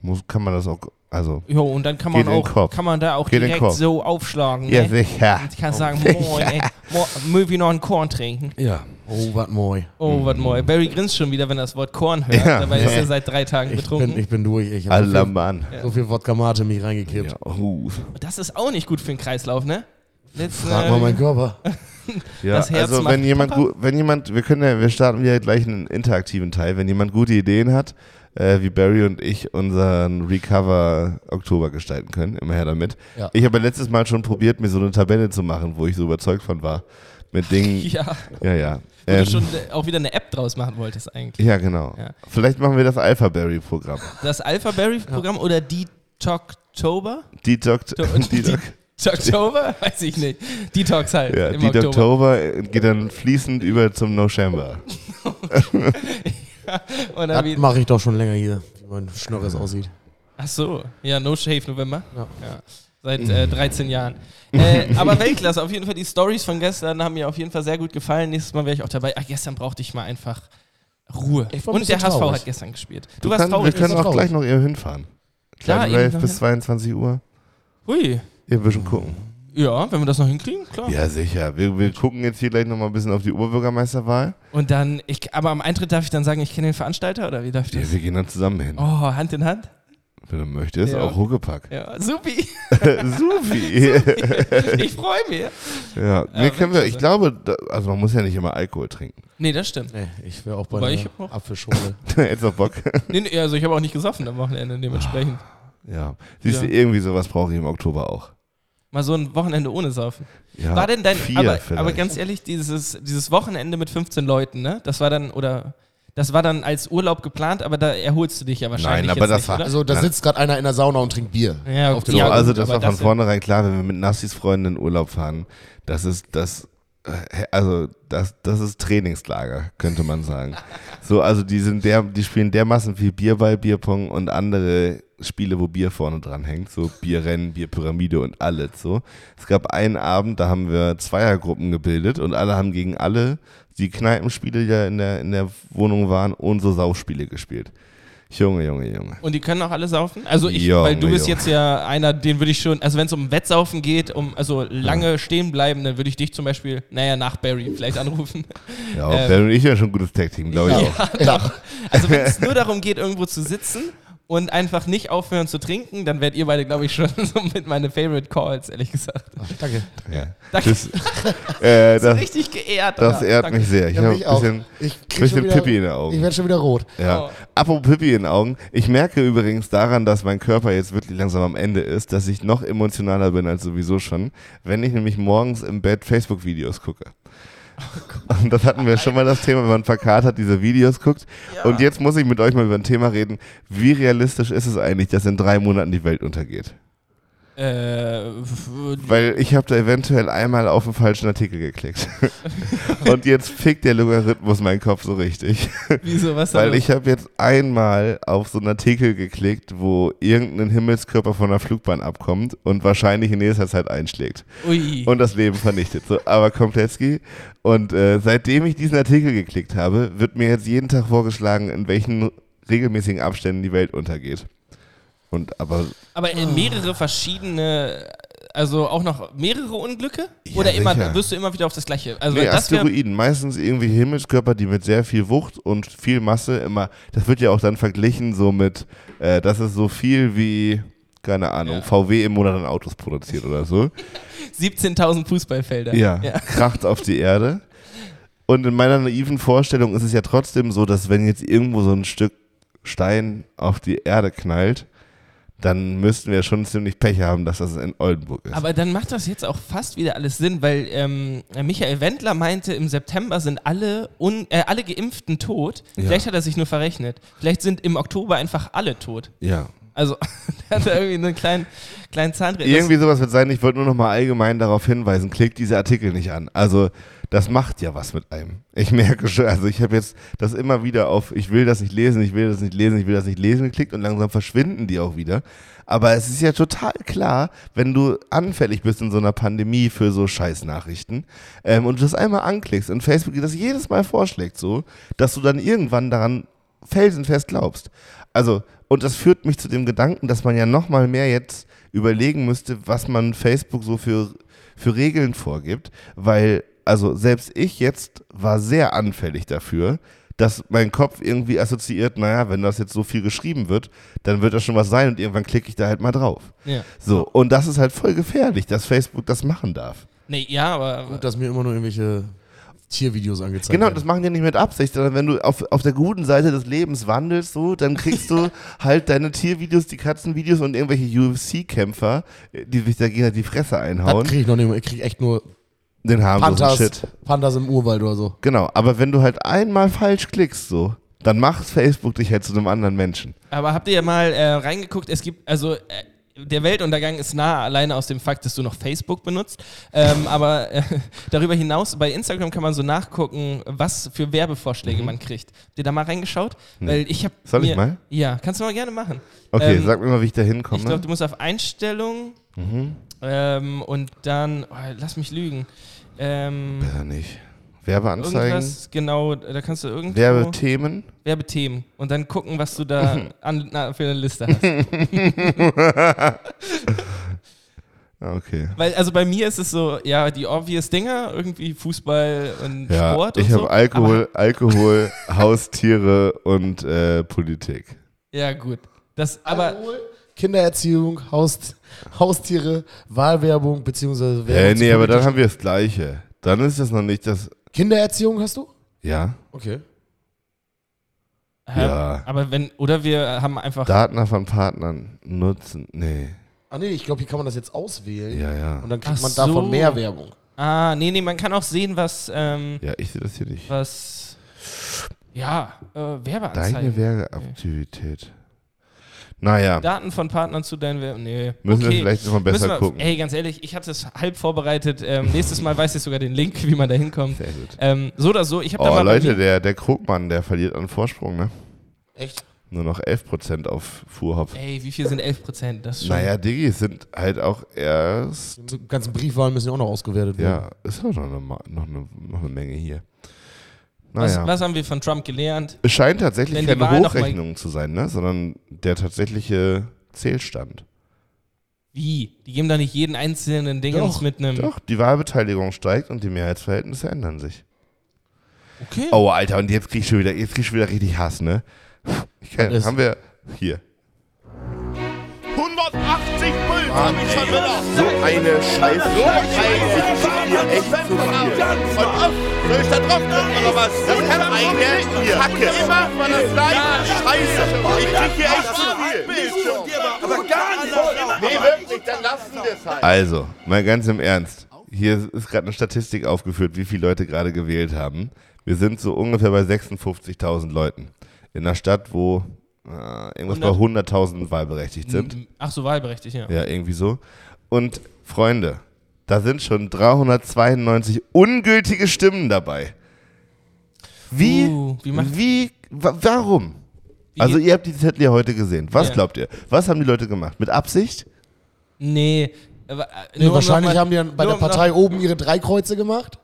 muss, kann man das auch Also, Jo, und dann kann man auch, kann man da auch Geht direkt so aufschlagen. ja, ne? sicher. Und ich kann sagen, *laughs* moin, ey, mo mögen wir noch einen Korn trinken? Ja. Oh, was moi. Oh, was moin. Barry grinst schon wieder, wenn er das Wort Korn hört. Ja. Dabei ist er seit drei Tagen Ich betrunken. bin, ich bin durch. Ich habe so, Aller Mann. so viel Wodka Mate mich reingekippt. Ja, uh. Das ist auch nicht gut für den Kreislauf, ne? Letzten, Frag mal meinen Körper. *laughs* Ja, Das Herz also wenn jemand, wenn jemand, wir können ja, wir starten wieder gleich einen interaktiven Teil. Wenn jemand gute Ideen hat, äh, wie Barry und ich unseren Recover Oktober gestalten können, immer her damit. Ja. Ich habe ja letztes Mal schon probiert, mir so eine Tabelle zu machen, wo ich so überzeugt von war. Mit Dingen, *laughs* Ja, ja, ja. wo Ähm, du schon äh, auch wieder eine App draus machen wolltest eigentlich. ja, genau. Ja. Vielleicht machen wir das Alpha Barry Programm. Das Alpha Berry Programm oder Detoxtober? Detox, Do- *laughs* Detox, Detoxtober? *laughs* Weiß ich nicht. Detox halt ja, Oktober. Detoxtober geht dann fließend über zum No-Chamber. *laughs* Und dann Das mache ich doch schon länger hier, wie mein Schnorres aussieht. ach so, ja, No Shave November. Ja. Seit äh, 13 Jahren. Äh, *laughs* aber Weltklasse, auf jeden Fall. Die Stories von gestern haben mir auf jeden Fall sehr gut gefallen. Nächstes Mal wäre ich auch dabei. Ach, gestern brauchte ich mal einfach Ruhe. Und der bisschen HSV traurig. hat gestern gespielt. Du, Du warst kann, wir traurig. können war auch traurig. gleich noch hier hinfahren. Klar, eben Rave bis ja. 22 Uhr. Hui. Ihr bisschen gucken. Ja, wenn wir das noch hinkriegen, klar. Ja, sicher. Wir, wir gucken jetzt hier gleich nochmal ein bisschen auf die Oberbürgermeisterwahl. Und dann, ich, aber am Eintritt darf ich dann sagen, ich kenne den Veranstalter oder wie darf ich Ja, das? wir gehen dann zusammen hin. Oh, Hand in Hand? Wenn du möchtest, Ja. auch Huckepack. Ja, supi. *laughs* *laughs* Supi. ich freue mich. ja, nee, können wir, ich Weltklasse. glaube, da, also man muss ja nicht immer Alkohol trinken. Nee, das stimmt. Nee, ich wäre auch bei Wobei einer ich hab auch- Apfelschorle. *laughs* Jetzt noch Bock. Nee, nee, also ich habe auch nicht gesoffen am Wochenende dementsprechend. ja. Siehst du, Ja. irgendwie sowas brauche ich im Oktober auch. Mal so ein Wochenende ohne Saufen. Ja, war denn dein, vier aber, aber ganz ehrlich, dieses, dieses Wochenende mit 15 Leuten, ne? Das war dann, oder, das war dann als Urlaub geplant, aber da erholst du dich ja wahrscheinlich Nein, aber jetzt das nicht, war- oder? Also da sitzt gerade einer in der Sauna und trinkt Bier. Ja, auf So, ja, also das war von das vornherein klar, wenn wir mit Nassis Freunden in Urlaub fahren, das ist das, äh, also das, das ist Trainingslager, könnte man sagen. *laughs* so, also die sind der, die spielen dermaßen viel Bierball, Bierpong und andere Spiele, wo Bier vorne dran hängt, so Bierrennen, Bierpyramide und alles so. Es gab einen Abend, da haben wir Zweiergruppen gebildet und alle haben gegen alle die Kneipenspiele, die ja in der, in der Wohnung waren, und so Sauspiele gespielt. Junge, Junge, Junge. Und die können auch alle saufen? Also ich, Junge, weil du bist Junge. jetzt ja einer, den würde ich schon, also wenn es um Wettsaufen geht, um also lange stehen bleiben, dann würde ich dich zum Beispiel, naja, nach Barry vielleicht anrufen. Ja, Ähm, Ben und ich ja schon ein gutes Tag-Team, glaube ich auch. Ja, doch. Also wenn es nur darum geht, irgendwo zu sitzen und einfach nicht aufhören zu trinken, dann werdet ihr beide, glaube ich, schon *laughs* so mit meine Favorite Calls, ehrlich gesagt. Ach, danke. Ja. Danke. Das, äh, *laughs* das, richtig geehrt. das Ja, ehrt danke. mich sehr. Ich Ja, habe ein bisschen, Ich krieg bisschen schon wieder, Pippi in den Ich Augen. werde schon wieder rot. Ja. Oh. Apropos Pippi in den Augen. Ich merke übrigens daran, dass mein Körper jetzt wirklich langsam am Ende ist, dass ich noch emotionaler bin als sowieso schon, wenn ich nämlich morgens im Bett Facebook-Videos gucke. *laughs* Und das hatten wir schon mal das Thema, wenn man verkatert diese Videos guckt. Ja. Und jetzt muss ich mit euch mal über ein Thema reden. Wie realistisch ist es eigentlich, dass in drei Monaten die Welt untergeht? Äh, Weil ich habe da eventuell einmal auf den falschen Artikel geklickt. *laughs* Und jetzt fickt der Logarithmus meinen Kopf so richtig. wieso, was Weil ich habe jetzt einmal auf so einen Artikel geklickt, wo irgendein Himmelskörper von der Flugbahn abkommt und wahrscheinlich in nächster Zeit einschlägt Ui. und das Leben vernichtet. So, aber Kompletzki. Und äh, seitdem ich diesen Artikel geklickt habe, wird mir jetzt jeden Tag vorgeschlagen, in welchen regelmäßigen Abständen die Welt untergeht. Und aber Aber äh, mehrere verschiedene, also auch noch mehrere Unglücke? Ja, Oder immer, sicher. wirst du immer wieder auf das Gleiche? Also nee, das wär, Asteroiden, meistens irgendwie Himmelskörper, die mit sehr viel Wucht und viel Masse immer, das wird ja auch dann verglichen so mit, äh, das ist so viel wie, keine Ahnung, Ja. VW im Monat an Autos produziert oder so. *laughs* 17.000 Fußballfelder. Ja, ja. *laughs* kracht auf die Erde. Und in meiner naiven Vorstellung ist es ja trotzdem so, dass wenn jetzt irgendwo so ein Stück Stein auf die Erde knallt, dann müssten wir schon ziemlich Pech haben, dass das in Oldenburg ist. Aber dann macht das jetzt auch fast wieder alles Sinn, weil ähm, Michael Wendler meinte, im September sind alle, un, äh, alle Geimpften tot. Ja. Vielleicht hat er sich nur verrechnet. Vielleicht sind im Oktober einfach alle tot. ja. Also, *laughs* der hat da irgendwie einen kleinen, kleinen Zahnräder. Irgendwie sowas wird sein. Ich wollte nur noch mal allgemein darauf hinweisen, klickt diese Artikel nicht an. Also das macht ja was mit einem. Ich merke schon, also ich habe jetzt das immer wieder auf, ich will das nicht lesen, ich will das nicht lesen, ich will das nicht lesen geklickt und langsam verschwinden die auch wieder. Aber es ist ja total klar, wenn du anfällig bist in so einer Pandemie für so Scheißnachrichten ähm, und du das einmal anklickst und Facebook dir das jedes Mal vorschlägt so, dass du dann irgendwann daran felsenfest glaubst. Also, und das führt mich zu dem Gedanken, dass man ja noch mal mehr jetzt überlegen müsste, was man Facebook so für, für Regeln vorgibt, weil, also selbst ich jetzt war sehr anfällig dafür, dass mein Kopf irgendwie assoziiert, naja, wenn das jetzt so viel geschrieben wird, dann wird das schon was sein und irgendwann klicke ich da halt mal drauf. Ja. So, und das ist halt voll gefährlich, dass Facebook das machen darf. Nee, ja, aber. Gut, dass mir immer nur irgendwelche Tiervideos angezeigt Genau, werden. das machen die nicht mit Absicht, sondern wenn du auf, auf der guten Seite des Lebens wandelst, so, dann kriegst du *laughs* halt deine Tiervideos, die Katzenvideos und irgendwelche UFC-Kämpfer, die sich dagegen die Fresse Das einhauen, kriege ich noch nicht mehr. Ich kriege echt nur den harmlosen Panthers, Shit. Panthers im Urwald oder so. Genau, aber wenn du halt einmal falsch klickst, so, dann macht Facebook dich halt zu einem anderen Menschen. Aber habt ihr mal äh, reingeguckt? Es gibt, also äh, der Weltuntergang ist nah alleine aus dem Fakt, dass du noch Facebook benutzt. Ähm, *laughs* aber äh, darüber hinaus, bei Instagram kann man so nachgucken, was für Werbevorschläge man kriegt. Habt ihr da mal reingeschaut? Weil ich habe. Mhm. Soll ich mal? Ja, kannst du mal gerne machen. Okay, Ähm, sag mir mal, wie ich da hinkomme. Ich glaube, du musst auf Einstellungen Mhm. ähm, und dann, oh, lass mich lügen. Ähm, Besser nicht. Werbeanzeigen, irgendwas, genau, da kannst du irgendwo Werbethemen. Werbethemen und dann gucken, was du da *laughs* an, na, für eine Liste hast. *laughs* Okay. Weil, also bei mir ist es so, ja, die obvious Dinger, irgendwie Fußball und Ja, Sport ich und so. habe Alkohol, Alkohol, *laughs* Haustiere und äh, Politik. Ja, gut. Das, aber, Kindererziehung, Haust, Haustiere, Wahlwerbung beziehungsweise Äh, Werbung. nee, zu aber dann haben wir das Gleiche. Dann ist das noch nicht das. Kindererziehung hast du? Ja, Okay. hä? Ja. aber wenn, oder wir haben einfach, Daten von Partnern nutzen. Nee. Ah nee, ich glaube, hier kann man das jetzt auswählen. Ja, ja. Und dann kriegt Ach man davon so. mehr Werbung. ah, nee, nee, man kann auch sehen, was, ähm, Ja, ich sehe das hier nicht. was, ja, äh, Deine Werbeanzeigen. Werbeaktivität. Naja, Daten von Partnern zu deinen nee. müssen wir okay. vielleicht nochmal besser wir, gucken. Ey, ganz ehrlich, ich hatte es halb vorbereitet. Ähm, nächstes Mal weiß ich sogar den Link, wie man da hinkommt. Sehr gut. Ähm, so oder so, ich habe da Oh, mal bei Leute, der, der Krugmann, der verliert an Vorsprung, ne? Echt? Nur noch 11% auf Fuhrhopf. Ey, wie viel sind 11 Prozent? Das ist schon. Naja, Diggi, es sind halt auch erst. Die ganzen Briefwahlen müssen ja auch noch ausgewertet werden. Ja, ist auch noch eine, noch eine, noch eine Menge hier. Was, Naja. was haben wir von Trump gelernt? Es scheint tatsächlich keine Hochrechnung zu sein, ne? sondern der tatsächliche Zählstand. Wie? Die geben da nicht jeden einzelnen Dingens Doch, mit einem. Doch, die Wahlbeteiligung steigt und die Mehrheitsverhältnisse ändern sich. Okay. Oh, Alter, und jetzt krieg ich schon wieder, jetzt krieg ich schon wieder richtig Hass, ne? Ich kann, haben wir hier. 180 Puls, Michael Müller. So eine Scheiße. So eine echt zu viel. Und auf, soll ich da drauf drücken oder was? Das kann eine Kacke. Immer von der gleichen Scheiße. Ich krieg hier echt zu viel. Aber gar nicht. Nee, wirklich, dann lassen wir es halt. Also, mal ganz im Ernst. Hier ist gerade eine Statistik aufgeführt, wie viele Leute gerade gewählt haben. Wir sind so ungefähr bei 56.000 Leuten. In einer Stadt, wo äh, irgendwas bei 100.000 wahlberechtigt sind. Ach so, wahlberechtigt, ja. Ja, irgendwie so. Und Freunde, da sind schon 392 ungültige Stimmen dabei. Wie? Uh, wie macht- wie wa warum? Wie also ihr habt die Zettel ja heute gesehen. Was Ja. glaubt ihr? Was haben die Leute gemacht? Mit Absicht? Nee. äh, Nee, wahrscheinlich mal- haben die dann bei der Partei Noch, oben ihre drei Kreuze gemacht.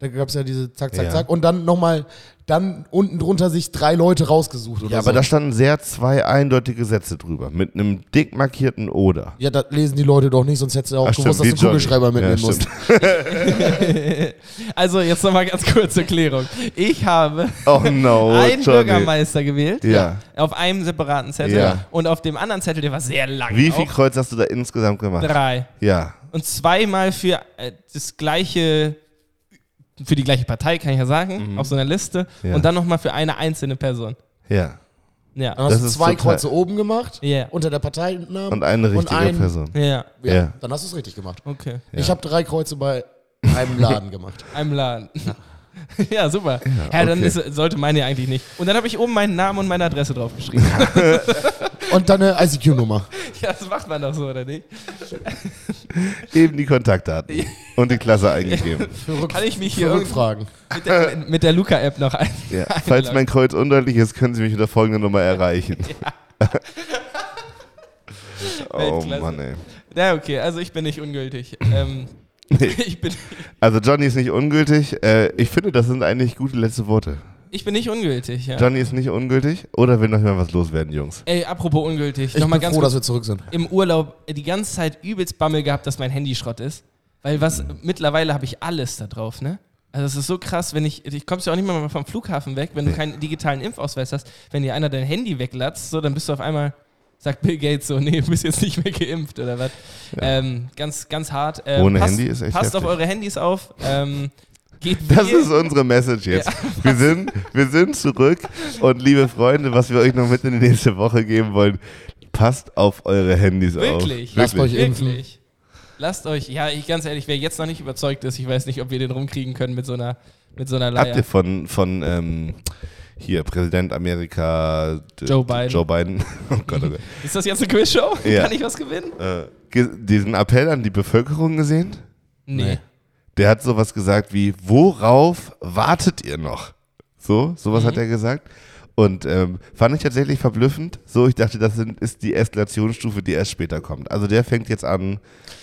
Da gab es ja diese Zack, Zack, Ja. Zack. Und dann nochmal, dann unten drunter sich drei Leute rausgesucht oder Ja, so. aber da standen sehr zwei eindeutige Sätze drüber. Mit einem dick markierten Oder. ja, das lesen die Leute doch nicht, sonst hättest du auch Ach, gewusst, stimmt, dass du einen Kugelschreiber mitnehmen Ja, musst. *laughs* also, jetzt nochmal ganz kurze Klärung. Ich habe Oh no, *laughs* einen Johnny. Bürgermeister gewählt. Ja. Auf einem separaten Zettel. Ja. Und auf dem anderen Zettel, der war sehr lang. Wie viel auch, Kreuz hast du da insgesamt gemacht? Drei. Ja. Und zweimal für äh, das gleiche, für die gleiche Partei, kann ich ja sagen, auf so einer Liste. Mhm. Ja. Und dann nochmal für eine einzelne Person. Ja. Ja. Dann hast Das du zwei total- Kreuze oben gemacht, Ja. unter der Parteinamen. Und eine richtige ein- Person. Ja. Ja, Ja. Dann hast du es richtig gemacht. Okay. Ich habe drei Kreuze bei einem *laughs* Laden gemacht. Einem Laden. *laughs* Ja, super. Ja, dann okay. ist, sollte meine ja eigentlich nicht. Und dann habe ich oben meinen Namen und meine Adresse draufgeschrieben. *laughs* Und dann eine ICQ-Nummer. ja, das macht man doch so, oder nicht? Eben die Kontaktdaten. Und die Klasse eingegeben. *laughs* Kann ich mich hier Rückfragen. mit der, mit der Luca-App noch ein. Ja. *laughs* Falls mein Kreuz undeutlich ist, können Sie mich unter folgender Nummer erreichen. *laughs* oh Weltklasse. Mann, ey. Ja, okay, also ich bin nicht ungültig. Ähm, Nee. ich bin. Also Johnny ist nicht ungültig. Äh, ich finde, das sind eigentlich gute letzte Worte. Ich bin nicht ungültig, ja. Johnny ist nicht ungültig oder will noch mal was loswerden, Jungs? Ey, apropos ungültig. Ich Nochmal bin ganz froh, kurz. dass wir zurück sind. Im Urlaub äh, die ganze Zeit übelst Bammel gehabt, dass mein Handy Schrott ist. Weil was, mittlerweile habe ich alles da drauf, ne? Also es ist so krass, wenn ich, ich kommst ja auch nicht mal vom Flughafen weg, wenn du keinen digitalen Impfausweis hast. Wenn dir einer dein Handy weglatzt, so, dann bist du auf einmal, sagt Bill Gates so, nee, du *laughs* bist jetzt nicht mehr geimpft oder was. Ähm, ganz, ganz hart. Ähm, Ohne passt, Handy ist echt Passt auf heftig. eure Handys auf. Ähm, Das ist unsere Message jetzt. Wir, sind, wir sind zurück und liebe Freunde, was wir euch noch mit in die nächste Woche geben wollen, passt auf eure Handys Wirklich? auf. Lasst euch impfen. Wirklich. Lasst euch, ja, ich ganz ehrlich, wer jetzt noch nicht überzeugt ist, ich weiß nicht, ob wir den rumkriegen können mit so einer, mit so einer Habt ihr Leier. von, von ähm, hier, Präsident Amerika Joe Biden. Joe Biden. *laughs* Oh Gott, oh Gott. *laughs* Ist das jetzt eine Quizshow? Ja. Kann ich was gewinnen? Äh, diesen Appell an die Bevölkerung gesehen? Nee. Der hat sowas gesagt wie, worauf wartet ihr noch? So, sowas Mhm. hat er gesagt. Und ähm, fand ich tatsächlich verblüffend. So, ich dachte, das sind, ist die Eskalationsstufe, die erst später kommt. Also der fängt jetzt an,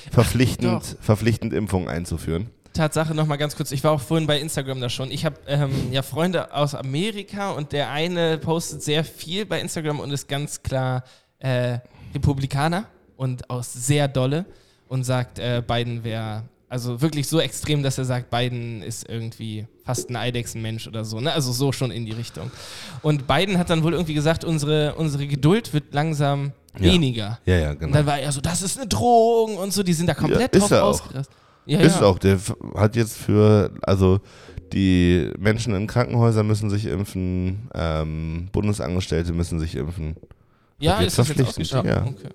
verpflichtend, doch. verpflichtend Impfungen einzuführen. Tatsache noch mal ganz kurz, ich war auch vorhin bei Instagram da schon. Ich habe ähm, ja Freunde aus Amerika und der eine postet sehr viel bei Instagram und ist ganz klar äh, Republikaner und aus sehr dolle und sagt, äh, Biden wäre also wirklich so extrem, dass er sagt, Biden ist irgendwie fast ein Eidechsenmensch oder so. Ne? Also so schon in die Richtung. Und Biden hat dann wohl irgendwie gesagt, unsere, unsere Geduld wird langsam Ja. weniger. Ja, ja, Und genau. dann war er so, das ist eine Drohung und so, die sind da komplett ist drauf er auch. ausgerastet. Ja, Ist ja. auch, der hat jetzt für, also die Menschen in Krankenhäusern müssen sich impfen, ähm, Bundesangestellte müssen sich impfen. Ja, ist das jetzt ja. Okay.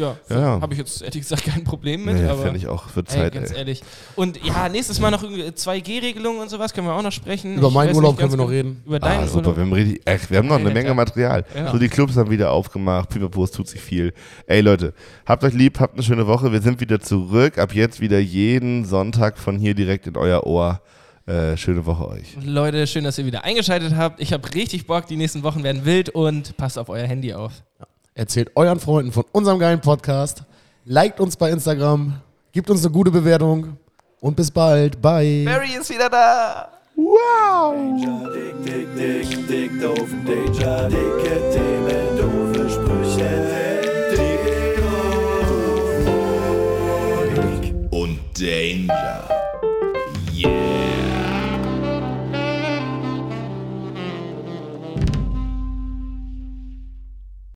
Ja, Ja, ja. habe ich jetzt ehrlich gesagt kein Problem mit, Nee, aber fände ich auch, wird ey, Zeit, ganz ey. ehrlich. Und ja, nächstes Mal noch irgendwie 2G-Regelungen und sowas können wir auch noch sprechen. Über Ich meinen Urlaub können wir noch genau- reden. Über Ah, deinen super, Urlaub. wir haben, richtig, echt, wir haben noch eine. Menge Material. Ja. So, die Clubs haben wieder aufgemacht, Pipapo, es tut sich viel. Ey Leute, habt euch lieb, habt eine schöne Woche. Wir sind wieder zurück. Ab jetzt wieder jeden Sonntag von hier direkt in euer Ohr. Äh, schöne Woche euch. Leute, schön, dass ihr wieder eingeschaltet habt. Ich habe richtig Bock, die nächsten Wochen werden wild und passt auf euer Handy auf. Erzählt euren Freunden von unserem geilen Podcast. Liked uns bei Instagram. Gibt uns eine gute Bewertung. Und bis bald. Bye. Barry ist wieder da! Danger, dick, dick, dick, dick, doofen Danger, dicke Themen, doofe Sprüche, dick, und Danger.